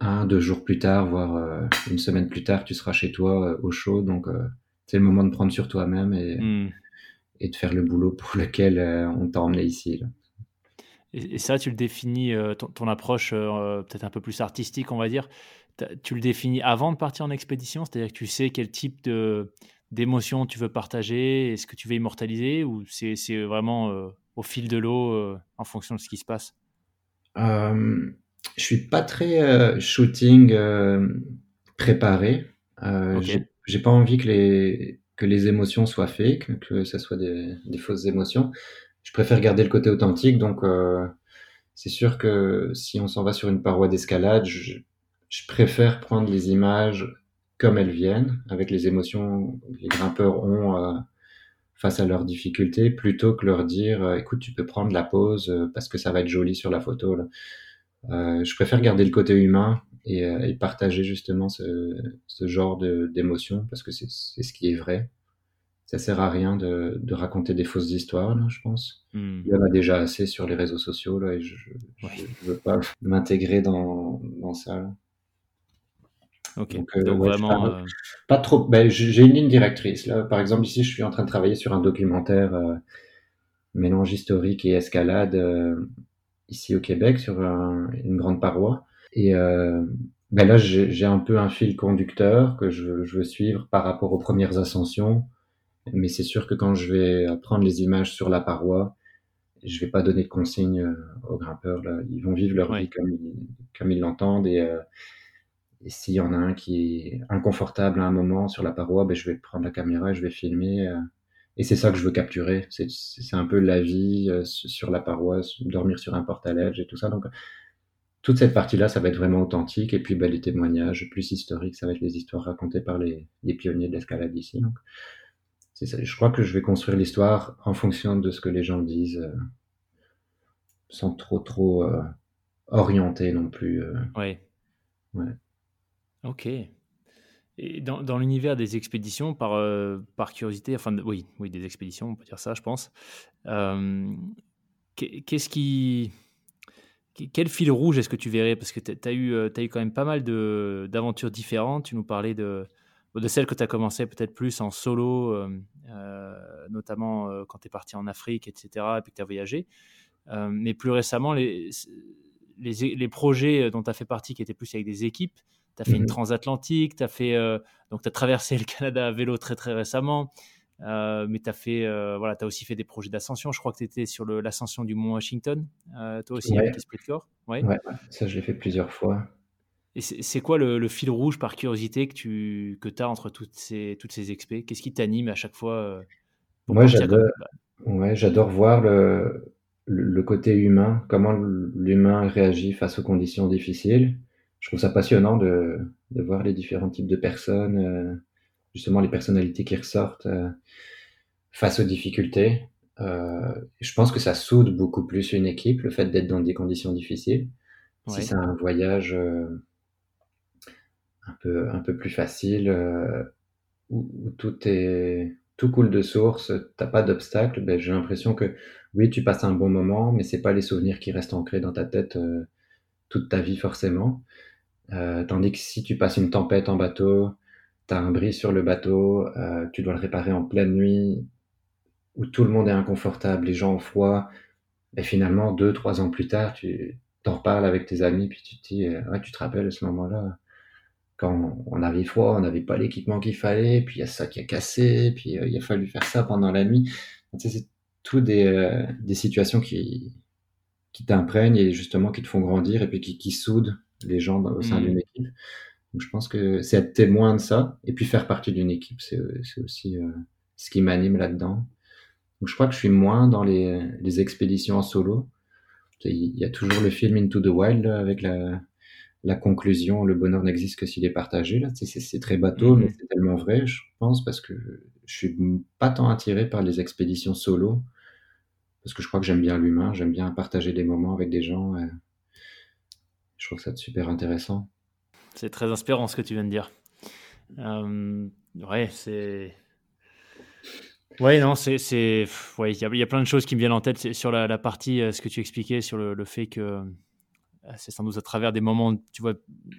un deux jours plus tard voire une semaine plus tard tu seras chez toi au chaud donc c'est le moment de prendre sur toi-même et, mmh. Et de faire le boulot pour lequel on t'a emmené ici là. Et, ça tu le définis ton, ton approche peut-être un peu plus artistique on va dire tu le définis avant de partir en expédition? C'est-à-dire que tu sais quel type de, d'émotion tu veux partager Est-ce que tu veux immortaliser Ou c'est, vraiment euh, au fil de l'eau euh, en fonction de ce qui se passe? Euh, Je suis pas très euh, shooting préparé. J'ai, pas envie que les, que les émotions soient fake, que ce soit des, fausses émotions. Je préfère garder le côté authentique, donc euh, c'est sûr que si on s'en va sur une paroi d'escalade, je, préfère prendre les images comme elles viennent, avec les émotions que les grimpeurs ont euh, face à leurs difficultés, plutôt que leur dire euh, écoute, tu peux prendre la pause parce que ça va être joli sur la photo. Je préfère garder le côté humain et, et partager justement ce, ce genre d'émotions parce que c'est ce qui est vrai. Ça sert à rien de, de raconter des fausses histoires, là, je pense. Hmm. Il y en a déjà assez sur les réseaux sociaux là, et je ne veux pas m'intégrer dans, dans ça. Là. Ok. Donc, euh, vraiment. Euh, pas, trop. Ben, j'ai une ligne directrice. Là, par exemple, ici, je suis en train de travailler sur un documentaire euh, mélange historique et escalade ici au Québec sur une grande paroi. Et ben là, j'ai un peu un fil conducteur que je, je, veux suivre par rapport aux premières ascensions. Mais c'est sûr que quand je vais prendre les images sur la paroi, je vais pas donner de consignes aux grimpeurs. Là. Ils vont vivre leur vie comme ils, comme ils l'entendent et et s'il y en a un qui est inconfortable à un moment sur la paroi, ben, je vais prendre la caméra et je vais filmer. Euh, et c'est ça que je veux capturer. C'est un peu la vie euh, sur la paroi, dormir sur un portaledge et tout ça. Donc, toute cette partie-là, ça va être vraiment authentique. Et puis, ben, les témoignages plus historiques, ça va être les histoires racontées par les, les pionniers de l'escalade ici. Donc, ça. Je crois que je vais construire l'histoire en fonction de ce que les gens disent, euh, sans trop, trop orienter non plus. oui. Ouais. Ok. Et dans, dans l'univers des expéditions, par, euh, par curiosité, enfin oui, oui, des expéditions, on peut dire ça, je pense. Euh, qu'est-ce qui, quel fil rouge est-ce que tu verrais? Parce que tu as eu, euh, as eu quand même pas mal d'aventures différentes. Tu nous parlais de, de celles que tu as commencé peut-être plus en solo, notamment quand tu es parti en Afrique, etc., et puis que tu as voyagé. mais plus récemment, les, les, les projets dont tu as fait partie, qui étaient plus avec des équipes, tu as fait une mhm. transatlantique, tu as fait euh, donc as traversé le Canada à vélo très très récemment. Euh, mais tu as fait euh, voilà, as aussi fait des projets d'ascension. Je crois que tu étais sur l'ascension du Mont Washington, toi aussi avec Esprit de corps. Ouais. ouais. ça je l'ai fait plusieurs fois. Et c'est quoi le, fil rouge par curiosité que tu que as entre toutes ces toutes ces expés Qu'est-ce qui t'anime à chaque fois Moi j'adore ouais, voir le, le côté humain, comment l'humain réagit face aux conditions difficiles je trouve ça passionnant de, de voir les différents types de personnes, euh, justement les personnalités qui ressortent euh, face aux difficultés. Euh, je pense que ça soude beaucoup plus une équipe, le fait d'être dans des conditions difficiles. Si c'est un voyage un, peu, un peu plus facile, où, où, tout est tout coule de source, t'as pas d'obstacle, ben, j'ai l'impression que oui, tu passes un bon moment, mais c'est pas les souvenirs qui restent ancrés dans ta tête toute ta vie forcément. Euh, tandis que si tu passes une tempête en bateau, tu as un bris sur le bateau, euh, tu dois le réparer en pleine nuit, où tout le monde est inconfortable, les gens ont froid, et finalement, deux, trois ans plus tard, tu t'en reparles avec tes amis, puis tu te dis, euh, ouais, tu te rappelles à ce moment-là, quand on avait froid, on n'avait pas l'équipement qu'il fallait, puis il y a ça qui a cassé, puis il a fallu faire ça pendant la nuit. c'est tout des, des situations qui, qui t'imprègnent et justement qui te font grandir et puis qui, qui soudent les gens au sein d'une mmh. équipe. Donc, je pense que c'est être témoin de ça et puis faire partie d'une équipe, c'est aussi euh, ce qui m'anime là-dedans. Donc, je crois que je suis moins dans les, les expéditions en solo. Il y a toujours le film Into the Wild avec la, la conclusion, le bonheur n'existe que s'il est partagé. Là, c'est très bateau, mais mmh. c'est tellement vrai, je pense, parce que je suis pas tant attiré par les expéditions solo, parce que je crois que j'aime bien l'humain, j'aime bien partager des moments avec des gens. Je trouve ça super intéressant. C'est très inspirant ce que tu viens de dire. Euh, ouais, c'est. Ouais, non, c'est. Ouais, il y, a plein de choses qui me viennent en tête sur la, partie, euh, ce que tu expliquais, sur le, fait que euh, c'est sans doute à travers des moments, tu vois,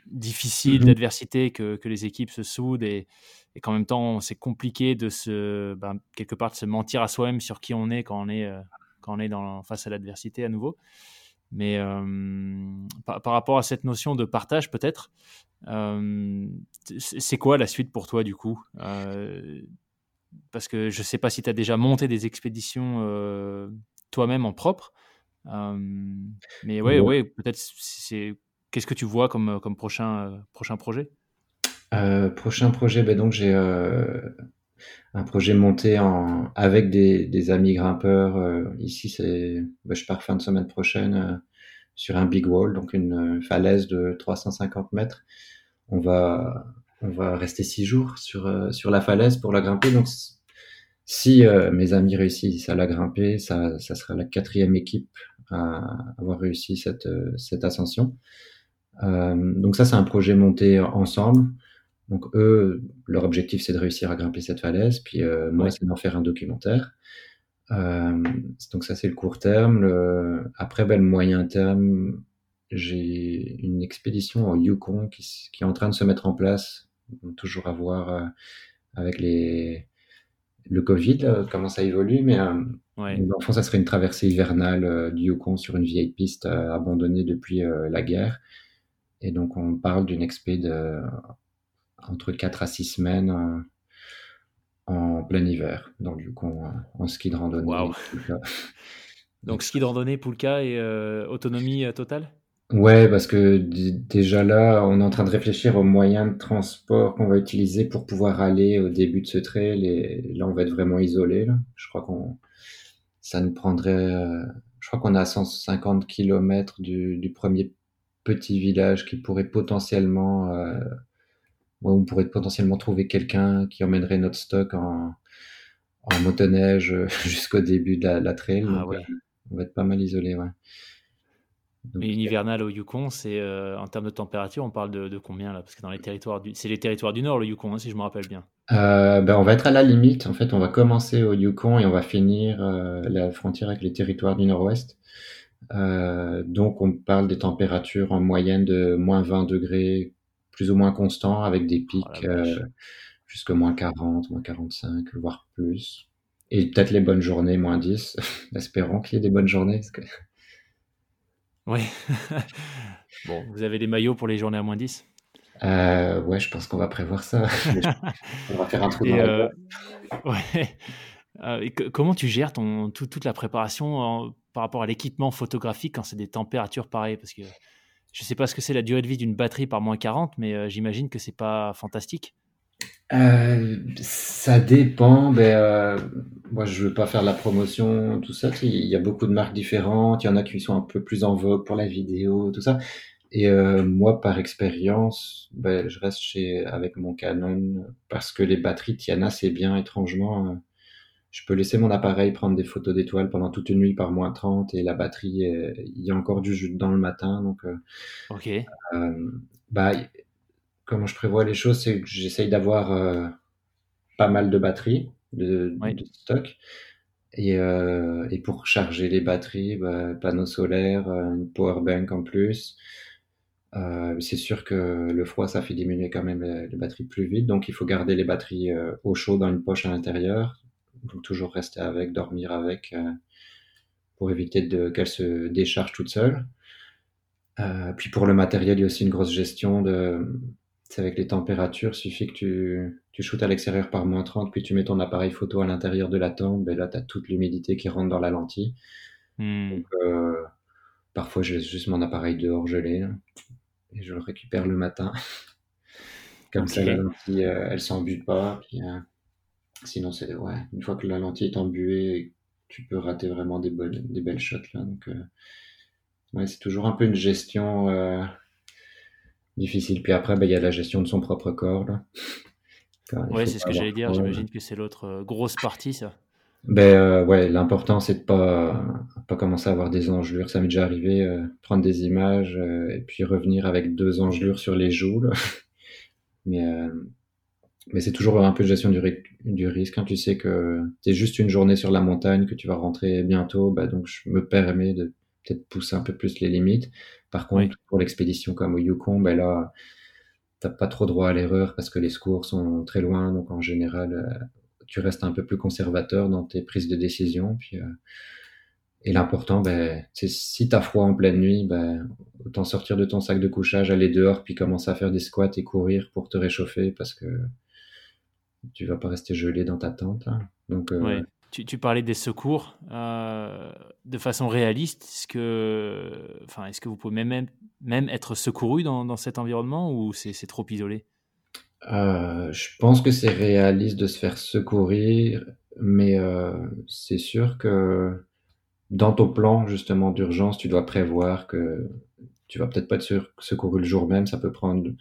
difficiles, mm-hmm. d'adversité, que, que, les équipes se soudent et, et qu'en même temps, c'est compliqué de se, ben, quelque part, de se mentir à soi-même sur qui on est quand on est, quand on est dans, face à l'adversité à nouveau. Mais euh, par, rapport à cette notion de partage, peut-être, euh, c'est quoi la suite pour toi du coup euh, Parce que je ne sais pas si tu as déjà monté des expéditions toi-même en propre. mais ouais, ouais, peut-être c'est. Qu'est-ce que tu vois comme, comme prochain, prochain projet? Prochain projet, ben donc j'ai un projet monté avec des, amis grimpeurs. Euh, ici, c'est, bah, je pars fin de semaine prochaine euh, sur un big wall, donc une falaise de 350 mètres. On va, on va rester six jours sur, sur la falaise pour la grimper. Donc, si mes amis réussissent à la grimper, ça, ça sera la quatrième équipe à avoir réussi cette, cette ascension. Euh, donc ça, c'est un projet monté ensemble. Donc eux, leur objectif, c'est de réussir à grimper cette falaise. Puis euh, moi, c'est d'en faire un documentaire. Euh, donc ça, c'est le court terme. Le... Après, ben, le moyen terme, j'ai une expédition au Yukon qui, qui, est en train de se mettre en place. Toujours à voir euh, avec les le Covid, comment ça évolue, mais euh, ouais. dans le fond, ça serait une traversée hivernale euh, du Yukon sur une vieille piste abandonnée depuis la guerre. Et donc, on parle d'une expé de entre 4 à 6 semaines euh, en plein hiver, donc du coup, en, ski de randonnée. donc, ski de randonnée, Poulka et euh, autonomie euh, totale? Ouais, parce que déjà là, on est en train de réfléchir aux moyens de transport qu'on va utiliser pour pouvoir aller au début de ce trail. Et là, on va être vraiment isolé. Je crois qu'on, ça nous prendrait, je crois qu'on a 150 km du, du premier petit village qui pourrait potentiellement, euh, on pourrait potentiellement trouver quelqu'un qui emmènerait notre stock en, en motoneige jusqu'au début de la, trail. Ah euh, on va être pas mal isolé, ouais. Mais une hivernale au Yukon, c'est euh, en termes de température, on parle de, combien là? Parce que dans les territoires du, c'est les territoires du Nord, le Yukon, hein, si je me rappelle bien. ben, on va être à la limite. En fait, on va commencer au Yukon et on va finir la frontière avec les territoires du Nord-Ouest. Euh, donc on parle des températures en moyenne de moins 20 degrés, plus ou moins constant, avec des pics oh euh, jusqu'à moins 40, moins 45, voire plus. Et peut-être les bonnes journées, moins 10. Espérons qu'il y ait des bonnes journées. Que... Oui. bon, vous avez des maillots pour les journées à moins 10 euh, Ouais, je pense qu'on va prévoir ça. on va faire un trou dans euh, Ouais. Euh, comment tu gères ton, toute la préparation par rapport à l'équipement photographique quand c'est des températures pareilles? Parce que je ne sais pas ce que c'est la durée de vie d'une batterie par moins 40, mais euh, j'imagine que c'est pas fantastique. Euh, ça dépend. Ben, moi, je veux pas faire la promotion, tout ça. Il y a beaucoup de marques différentes. Il y en a qui sont un peu plus en vogue pour la vidéo, tout ça. Et moi, par expérience, ben, je reste chez avec mon Canon parce que les batteries tiennent assez bien, étrangement je peux laisser mon appareil prendre des photos d'étoiles pendant toute une nuit par moins 30 et la batterie, il y a encore du jus dedans le matin. Donc, euh, ok. Euh, bah, comment je prévois les choses, c'est que j'essaye d'avoir euh, pas mal de batteries de, stock. Et, et, pour charger les batteries, bah, panneaux solaires, une power bank en plus. c'est sûr que le froid, ça fait diminuer quand même les, les, batteries plus vite, donc il faut garder les batteries au chaud dans une poche à l'intérieur donc toujours rester avec, dormir avec, euh, pour éviter qu'elle se décharge toute seule. Euh, puis pour le matériel, il y a aussi une grosse gestion de. C'est avec les températures, il suffit que tu, tu shootes à l'extérieur par moins 30, puis tu mets ton appareil photo à l'intérieur de la tente, ben là, tu as toute l'humidité qui rentre dans la lentille. Hmm. Donc, euh, parfois, je laisse juste mon appareil dehors gelé, et je le récupère le matin. Comme ça, la lentille, elle s'embute pas. Puis, Sinon, c'est ouais, une fois que la lentille est embuée, tu peux rater vraiment des, bonnes, des belles shots là. Donc, euh, ouais, c'est toujours un peu une gestion euh, difficile. Puis après, bah, il y a la gestion de son propre corps. Là. Ouais, c'est ce que j'allais dire. J'imagine que c'est l'autre euh, grosse partie, ça. Ben ouais, l'important c'est de pas pas commencer à avoir des engelures. Ça m'est déjà arrivé, prendre des images et puis revenir avec deux engelures sur les joues. Là. Mais mais c'est toujours un peu de gestion du, du risque. Hein. Tu sais que c'est juste une journée sur la montagne, que tu vas rentrer bientôt, bah, donc je me permets de peut-être pousser un peu plus les limites. Par contre, pour l'expédition comme au Yukon, bah, là, t'as pas trop droit à l'erreur parce que les secours sont très loin, donc en général, euh, tu restes un peu plus conservateur dans tes prises de décision. Puis, euh, et l'important, ben, c'est si t'as froid en pleine nuit, ben, autant sortir de ton sac de couchage, aller dehors, puis commencer à faire des squats et courir pour te réchauffer parce que tu vas pas rester gelé dans ta tente. Donc, euh, tu, parlais des secours euh, de façon réaliste. Est-ce que, enfin, est-ce que vous pouvez même, même être secouru dans, dans cet environnement ou c'est trop isolé? Je pense que c'est réaliste de se faire secourir, mais c'est sûr que dans ton plan justement d'urgence, tu dois prévoir que tu vas peut-être pas être secouru le jour même, ça peut prendre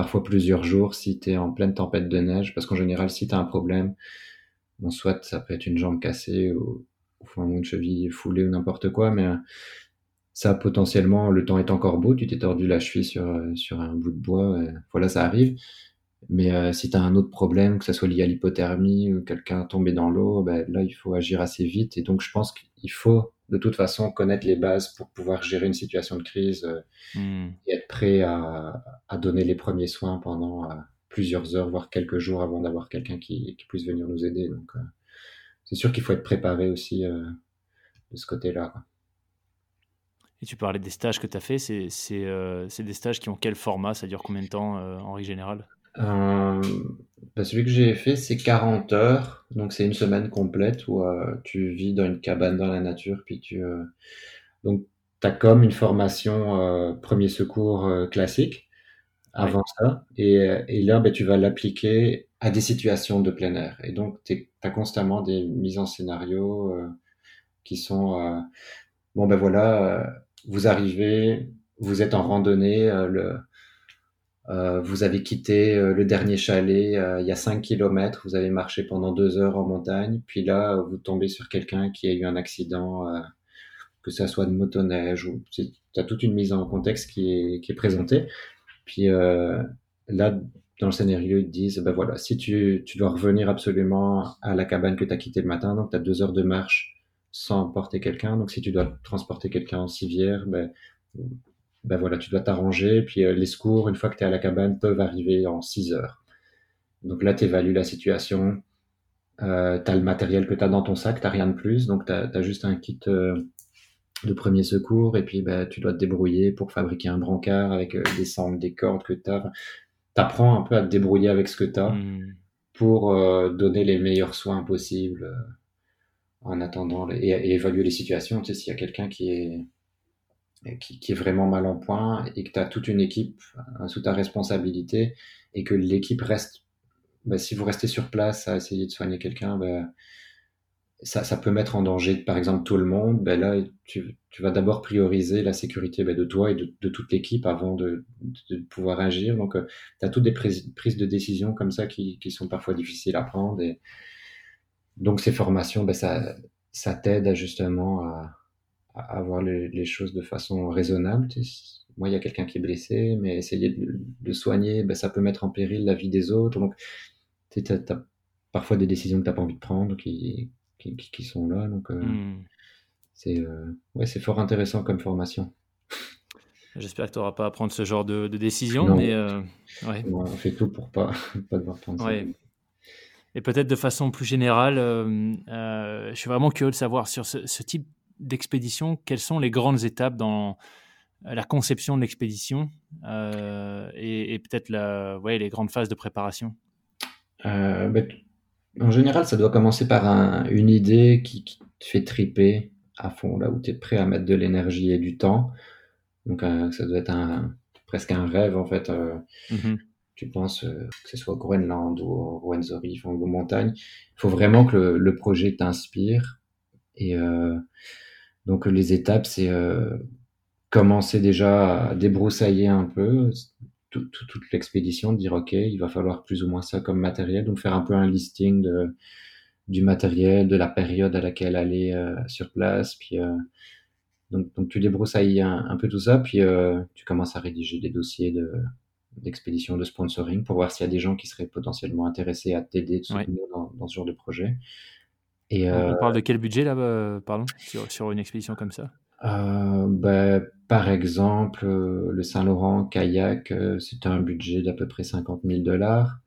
parfois plusieurs jours si tu es en pleine tempête de neige, parce qu'en général, si tu as un problème, bon, soit ça peut être une jambe cassée ou, une cheville foulée ou n'importe quoi, mais ça potentiellement, le temps est encore beau, tu t'es tordu la cheville sur, sur un bout de bois, voilà, ça arrive. Mais euh, si tu as un autre problème, que ce soit lié à l'hypothermie ou quelqu'un tombé dans l'eau, ben, là, il faut agir assez vite. Et donc, je pense qu'il faut de toute façon connaître les bases pour pouvoir gérer une situation de crise euh, hmm. et être prêt à, à, donner les premiers soins pendant euh, plusieurs heures, voire quelques jours avant d'avoir quelqu'un qui, qui, puisse venir nous aider. Donc, c'est sûr qu'il faut être préparé aussi de ce côté-là. Et tu parlais des stages que tu as fait, c'est des stages qui ont quel format? Ça dure combien de temps en règle générale? Euh, bah, celui que j'ai fait, c'est 40 heures. Donc, c'est une semaine complète où euh, tu vis dans une cabane dans la nature. Puis tu, euh, donc, tu as comme une formation premier secours classique avant ça. Et, et là, bah, tu vas l'appliquer à des situations de plein air. Et donc, tu as constamment des mises en scénario qui sont bon, ben voilà, vous arrivez, vous êtes en randonnée, le euh, vous avez quitté euh, le dernier chalet euh, il y a 5 km, vous avez marché pendant deux heures en montagne, puis là, vous tombez sur quelqu'un qui a eu un accident, que ça soit de motoneige, ou tu as toute une mise en contexte qui est, qui est présentée. Puis là, dans le scénario, ils disent, ben voilà, si tu, tu dois revenir absolument à la cabane que tu as quittée le matin, donc tu as deux heures de marche sans porter quelqu'un, donc si tu dois transporter quelqu'un en civière, ben, ben voilà, tu dois t'arranger. Puis euh, les secours, une fois que tu es à la cabane, peuvent arriver en 6 heures. Donc là, tu évalues la situation. Euh, tu as le matériel que tu as dans ton sac, tu rien de plus. Donc tu as, juste un kit euh, de premier secours. Et puis ben, tu dois te débrouiller pour fabriquer un brancard avec euh, des sangles, des cordes que tu as. Tu apprends un peu à te débrouiller avec ce que tu as mmh. pour donner les meilleurs soins possibles en attendant et, et, évaluer les situations. Tu sais, s'il y a quelqu'un qui est qui, qui, est vraiment mal en point et que tu as toute une équipe euh, sous ta responsabilité et que l'équipe reste, bah, si vous restez sur place à essayer de soigner quelqu'un, bah, ça, ça, peut mettre en danger, par exemple, tout le monde. Ben là, tu, tu vas d'abord prioriser la sécurité ben, de toi et de, de toute l'équipe avant de, de, pouvoir agir. Donc, euh, tu as toutes des prises, prises de décision comme ça qui, qui, sont parfois difficiles à prendre. Et donc, ces formations, ben, ça, ça t'aide justement à, à, voir les, choses de façon raisonnable. Moi, il y a quelqu'un qui est blessé, mais essayer de le soigner, ben, ça peut mettre en péril la vie des autres. Donc, tu as, parfois des décisions que tu n'as pas envie de prendre qui, qui, qui sont là. Donc, euh, hmm. c'est euh, ouais, fort intéressant comme formation. J'espère que tu n'auras pas à prendre ce genre de, de décision, mais euh, ouais. on fait tout pour pas, pas devoir prendre ça. Et peut-être de façon plus générale, je suis vraiment curieux de savoir sur ce, ce type d'expédition, quelles sont les grandes étapes dans la conception de l'expédition euh, et, peut-être ouais, les grandes phases de préparation? Euh, ben, En général, ça doit commencer par une idée qui, te fait triper à fond, là où tu es prêt à mettre de l'énergie et du temps. Donc, euh, ça doit être un, presque un rêve, en fait. Mm-hmm. Tu penses que ce soit Groenland ou Rwenzori, ou montagne. Il faut vraiment que le, le projet t'inspire. Et donc les étapes, c'est euh, commencer déjà à débroussailler un peu toute l'expédition, dire ok, il va falloir plus ou moins ça comme matériel, donc faire un peu un listing de, du matériel, de la période à laquelle aller euh, sur place, puis euh, donc, donc tu débroussailles un, peu tout ça, puis tu commences à rédiger des dossiers de d'expédition, de sponsoring pour voir s'il y a des gens qui seraient potentiellement intéressés à t'aider dans, dans, ce genre de projet. Et, on euh, parle de quel budget là, euh, pardon, sur, sur, une expédition comme ça? Ben, Par exemple, le Saint-Laurent kayak, c'était un budget d'à peu près 50 000 dollars.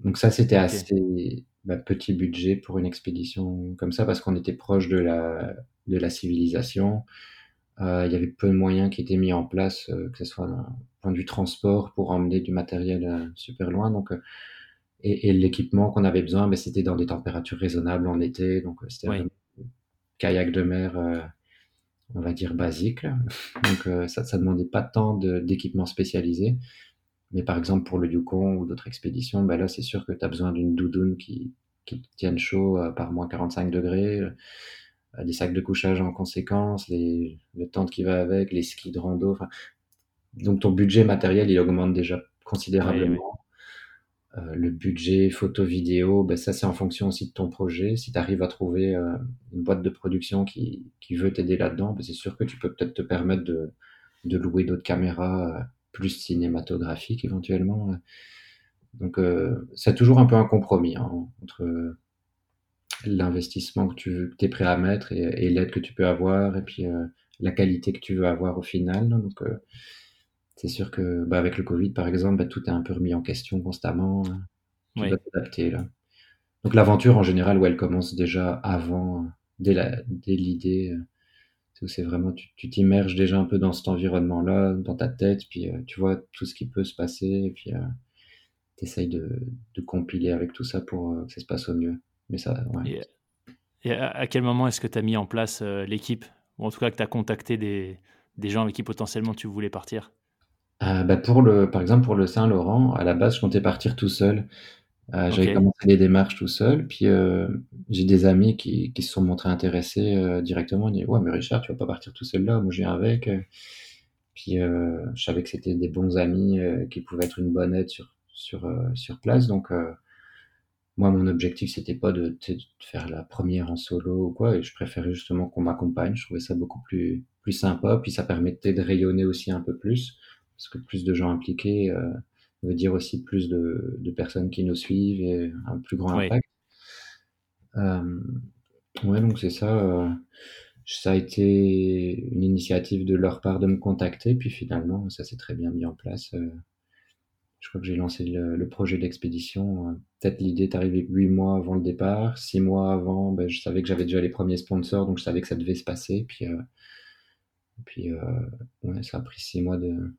Donc ça, c'était assez ben, petit budget pour une expédition comme ça parce qu'on était proche de la, de la civilisation. Euh, il y avait peu de moyens qui étaient mis en place, que ce soit d'un point de vue transport pour emmener du matériel super loin. Donc et, l'équipement qu'on avait besoin, ben, c'était dans des températures raisonnables en été. Donc, euh, c'était un kayak de mer, euh, on va dire, basique. Donc, euh, ça ne demandait pas tant d'équipement spécialisé. mais par exemple, pour le Yukon ou d'autres expéditions, bah là, c'est sûr que tu as besoin d'une doudoune qui, qui te tienne chaud par moins 45 degrés, des sacs de couchage en conséquence, les, le tente qui va avec, les skis de rando. Donc ton budget matériel, il augmente déjà considérablement. Euh, le budget photo vidéo, ben ça c'est en fonction aussi de ton projet. Si tu arrives à trouver euh, une boîte de production qui, qui veut t'aider là-dedans, ben c'est sûr que tu peux peut-être te permettre de, de louer d'autres caméras euh, plus cinématographiques éventuellement. Donc c'est toujours un peu un compromis hein, entre l'investissement que tu es prêt à mettre et, et l'aide que tu peux avoir et puis la qualité que tu veux avoir au final. Donc c'est sûr que bah, avec le Covid, par exemple, bah, tout est un peu remis en question constamment. Hein. Tu dois t'adapter là. Donc l'aventure en général, où elle commence déjà avant, dès l'idée. Euh, c'est vraiment, tu t'immerges déjà un peu dans cet environnement-là, dans ta tête, puis euh, tu vois tout ce qui peut se passer, et puis euh, tu essayes de, compiler avec tout ça pour que ça se passe au mieux. Mais ça, ouais. Et, à quel moment est-ce que tu as mis en place l'équipe? Ou en tout cas que tu as contacté des, des gens avec qui potentiellement tu voulais partir? Euh, bah, pour le par exemple, pour le Saint-Laurent, à la base, je comptais partir tout seul. Euh, j'avais commencé les démarches tout seul, puis, euh, j'ai des amis qui qui se sont montrés intéressés, directement. Ils dit: «Ouais, mais Richard, tu vas pas partir tout seul là, moi je viens avec», Puis, je savais que c'était des bons amis, qui pouvaient être une bonne aide sur sur, sur place donc, moi mon objectif c'était pas de, de faire la première en solo ou quoi et je préférais justement qu'on m'accompagne. Je trouvais ça beaucoup plus plus sympa, puis ça permettait de rayonner aussi un peu plus parce que plus de gens impliqués euh, veut dire aussi plus de, de, personnes qui nous suivent et un plus grand impact. Euh, ouais, donc c'est ça. Euh, ça a été une initiative de leur part de me contacter, puis finalement, ça s'est très bien mis en place. Euh, je crois que j'ai lancé le, le projet d'expédition. Euh, peut-être l'idée est arrivée huit mois avant le départ. Six mois avant, ben, je savais que j'avais déjà les premiers sponsors, donc je savais que ça devait se passer. Puis, euh, puis ouais, ça a pris six mois de,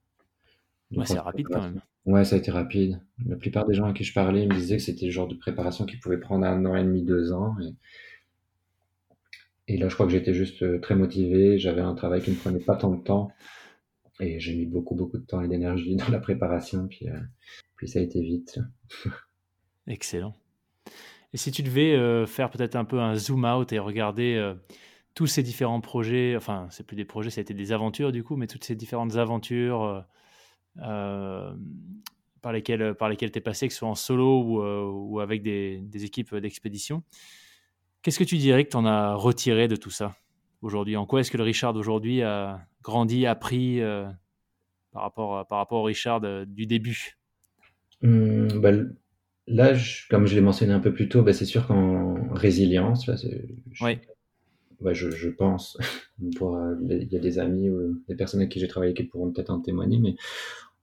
Ouais, c'est rapide quand même. Ouais, ça a été rapide. La plupart des gens à qui je parlais me disaient que c'était le genre de préparation qui pouvait prendre un an et demi, deux ans. Et, et là, je crois que j'étais juste euh, très motivé. J'avais un travail qui ne prenait pas tant de temps. Et j'ai mis beaucoup, beaucoup de temps et d'énergie dans la préparation. Puis, euh, puis ça a été vite. Excellent. Et si tu devais euh, faire peut-être un peu un zoom out et regarder tous ces différents projets, enfin, c'est plus des projets, ça a été des aventures du coup, mais toutes ces différentes aventures par lesquelles, par lesquelles tu es passé, que ce soit en solo ou, euh, ou avec des, des équipes d'expédition. Qu'est-ce que tu dirais que tu en as retiré de tout ça aujourd'hui? En quoi est-ce que le Richard d'aujourd'hui a grandi, appris euh, par, rapport, par rapport au Richard du début? Mmh, bah, Là, comme je l'ai mentionné un peu plus tôt, bah, c'est sûr qu'en résilience, là, je, oui. ouais, je, je, pense, il y a des amis ou des personnes avec qui j'ai travaillé qui pourront peut-être en témoigner, mais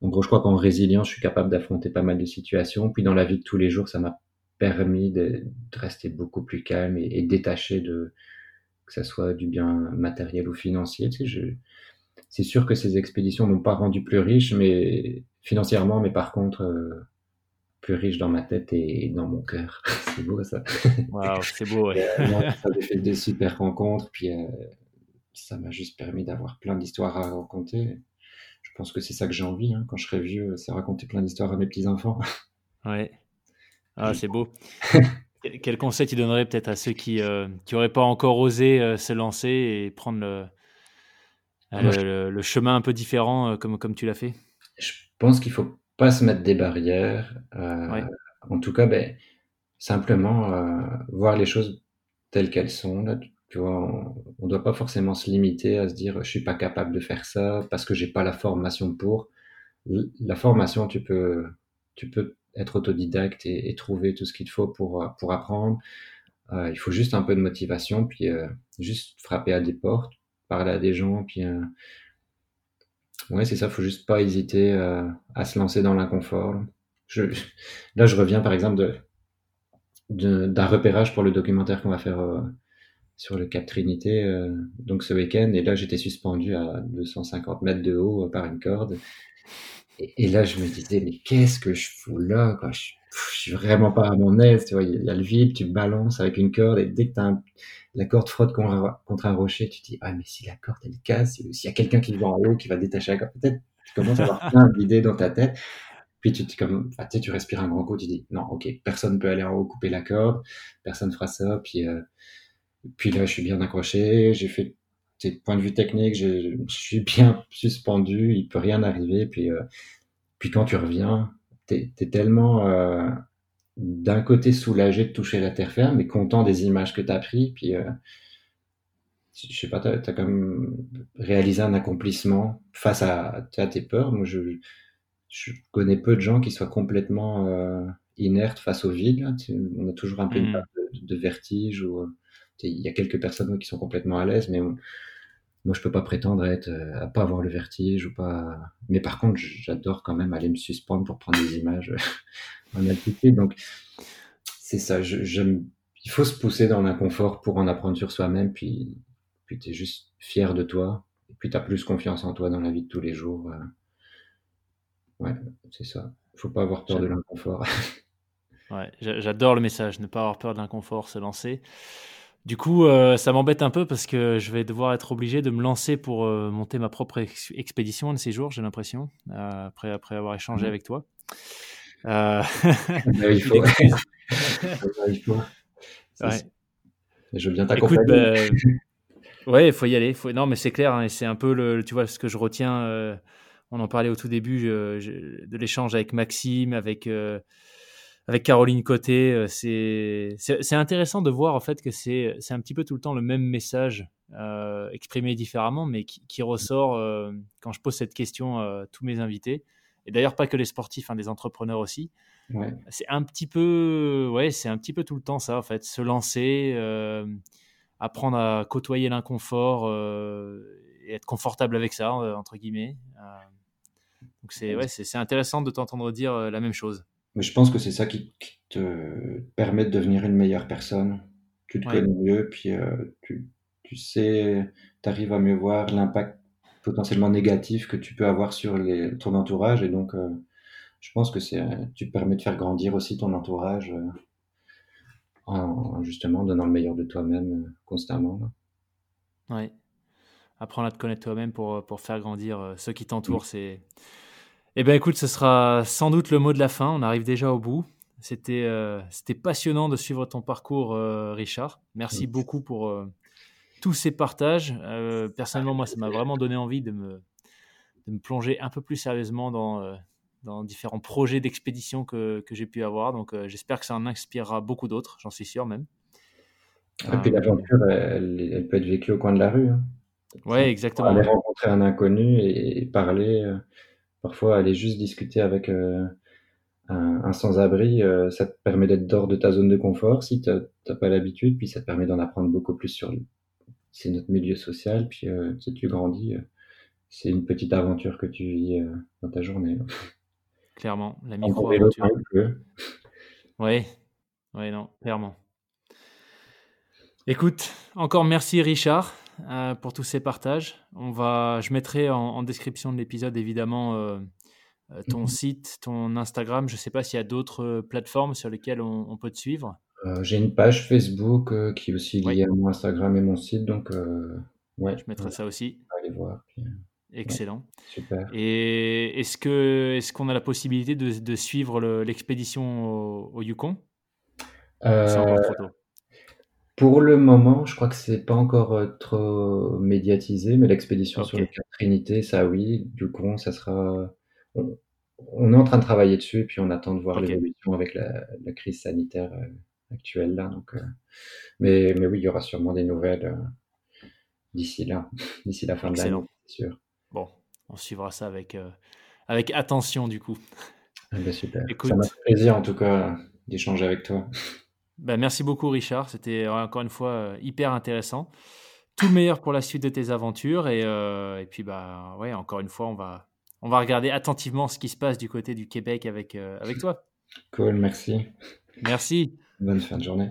en gros, je crois qu'en résilience, je suis capable d'affronter pas mal de situations. Puis dans la vie de tous les jours, ça m'a permis de, rester beaucoup plus calme et, détaché de que ça soit du bien matériel ou financier. Tu sais, c'est sûr que ces expéditions m'ont pas rendu plus riche, mais financièrement, mais par contre euh, plus riche dans ma tête et dans mon cœur. c'est beau ça. Waouh, c'est beau. Ouais. ça a fait des super rencontres, puis euh, ça m'a juste permis d'avoir plein d'histoires à raconter pense que c'est ça que j'ai envie hein. quand je serai vieux, c'est raconter plein d'histoires à mes petits-enfants. Ouais. Ah, c'est beau. Quel conseil tu donnerais peut-être à ceux qui n'auraient euh, pas encore osé euh, se lancer et prendre le, euh, le, chemin un peu différent comme, comme tu l'as fait? Je pense qu'il faut pas se mettre des barrières. En tout cas, ben, simplement voir les choses telles qu'elles sont. Là, tu vois, on ne doit pas forcément se limiter à se dire je suis pas capable de faire ça parce que j'ai pas la formation pour. La formation, tu peux, tu peux être autodidacte et, trouver tout ce qu'il te faut pour, pour apprendre. Euh, il faut juste un peu de motivation, puis euh, juste frapper à des portes, parler à des gens, puis euh, ouais, c'est ça. Faut juste pas hésiter à se lancer dans l'inconfort. Là, je reviens par exemple de d'un repérage pour le documentaire qu'on va faire sur le Cap Trinité euh, donc ce week-end. Et là j'étais suspendu à 250 mètres de haut euh, par une corde. Et, là je me disais mais qu'est-ce que je fous là quoi? Je, suis vraiment pas à mon aise tu vois. Il y, a le vide tu balances avec une corde et dès que as la corde frotte contre, un rocher tu te dis ah mais si la corde elle casse s'il y a quelqu'un qui va en haut qui va détacher la corde peut-être tu commences à avoir plein d'idées dans ta tête. Puis tu, comme, ah, tu, tu respires un grand coup, tu dis non, ok, personne peut aller en haut couper la corde, personne fera ça. Puis, euh, puis là, je suis bien accroché, j'ai fait tes points de vue technique, je, suis bien suspendu, il peut rien arriver. Puis, euh, puis quand tu reviens, tu es, tellement euh, d'un côté soulagé de toucher la terre ferme, mais content des images que tu as pris. Puis euh, je sais pas, tu as, quand même réalisé un accomplissement face à, à tes peurs. Moi, je, je connais peu de gens qui soient complètement euh, inertes face au vide. On a toujours un peu une part mmh. de, de, vertige. Ou, il y a quelques personnes qui sont complètement à l'aise, mais on, moi, je peux pas prétendre à être, euh, à pas avoir le vertige ou pas. Mais par contre, j'adore quand même aller me suspendre pour prendre des images en altitude. Donc, c'est ça. j'aime il faut se pousser dans l'inconfort pour en apprendre sur soi-même, puis, puis tu es juste fier de toi, et puis tu as plus confiance en toi dans la vie de tous les jours. Ouais, c'est ça. Il faut pas avoir peur de l'inconfort. ouais, j'adore le message, ne pas avoir peur de l'inconfort, se lancer. Du coup, euh, ça m'embête un peu parce que je vais devoir être obligé de me lancer pour euh, monter ma propre expédition de ces jours, j'ai l'impression, euh, après, après avoir échangé mmh. avec toi. Il faut. il faut. Ouais. Je veux bien t'accompagner. Bah, ouais, il faut y aller. Faut... Non, mais c'est clair, hein, c'est un peu le, tu vois, ce que je retiens on en parlait au tout début de l'échange avec Maxime, avec, avec Caroline Côté. Euh, c'est intéressant de voir en fait que c'est un petit peu tout le temps le même message euh, exprimé différemment, mais qui, ressort quand je pose cette question à tous mes invités. Et d'ailleurs, pas que les sportifs, hein, des entrepreneurs aussi. C'est un petit peu, ouais, c'est un petit peu tout le temps ça en fait, se lancer, apprendre à côtoyer l'inconfort et être confortable avec ça entre guillemets. Donc c'est ouais, c'est intéressant de t'entendre dire euh, la même chose. Mais je pense que c'est ça qui, te permet de devenir une meilleure personne. Tu te connais mieux, puis euh, tu, tu, sais, tu arrives à mieux voir l'impact potentiellement négatif que tu peux avoir sur les, ton entourage. Et donc, euh, je pense que c'est, tu te permets de faire grandir aussi ton entourage en justement donnant le meilleur de toi-même constamment. Oui. Apprendre à te connaître toi-même pour, pour faire grandir ceux qui t'entourent, c'est eh bien, écoute, ce sera sans doute le mot de la fin. On arrive déjà au bout. C'était euh, passionnant de suivre ton parcours, euh, Richard. Merci beaucoup pour euh, tous ces partages. Personnellement, moi, ça m'a vraiment donné envie de me, de me plonger un peu plus sérieusement dans, dans différents projets d'expédition que, que j'ai pu avoir. Donc, j'espère que ça en inspirera beaucoup d'autres, j'en suis sûr même. Et puis l'aventure, elle, elle, peut être vécue au coin de la rue. Hein. Oui, exactement. Aller rencontrer un inconnu et parler Parfois, aller juste discuter avec euh, un, sans-abri, euh, ça te permet d'être dehors de ta zone de confort si tu n'as pas l'habitude, puis ça te permet d'en apprendre beaucoup plus sur c'est notre milieu social, puis euh, si tu grandis, c'est une petite aventure que tu vis dans ta journée. Clairement, la micro-aventure. Oui, oui, non, clairement. Écoute, encore merci Richard. Euh, pour tous ces partages. On va, je mettrai en, description de l'épisode évidemment euh, euh, ton mhm. site, ton Instagram. Je ne sais pas s'il y a d'autres plateformes sur lesquelles on, peut te suivre. J'ai une page Facebook qui est aussi liée à mon Instagram et mon site, donc ouais. Je mettrai ça aussi. Allez voir. Excellent. super. Et est-ce que est-ce qu'on a la possibilité de, suivre l'expédition au, au, Yukon? C'est encore trop tôt. Pour le moment, je crois que c'est pas encore euh, trop médiatisé, mais l'expédition sur les quatre Trinités, ça oui. Du coup, ça sera. On, est en train de travailler dessus, et puis on attend de voir l'évolution avec la, crise sanitaire euh, actuelle là. Donc, euh, mais, mais oui, il y aura sûrement des nouvelles d'ici là, d'ici la fin de l'année, c'est sûr. Bon, on suivra ça avec, avec attention du coup. Ah ben, super. Ça m'a fait plaisir en tout cas d'échanger avec toi. Ben, merci beaucoup, Richard. C'était euh, encore une fois euh, hyper intéressant. Tout le meilleur pour la suite de tes aventures. Et, euh, et puis, bah, ouais, encore une fois, on va, on va regarder attentivement ce qui se passe du côté du Québec avec, avec toi. Cool, merci. Merci. Bonne fin de journée.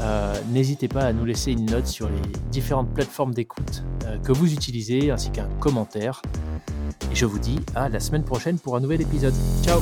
euh, n'hésitez pas à nous laisser une note sur les différentes plateformes d'écoute euh, que vous utilisez, ainsi qu'un commentaire. Et je vous dis à la semaine prochaine pour un nouvel épisode. Ciao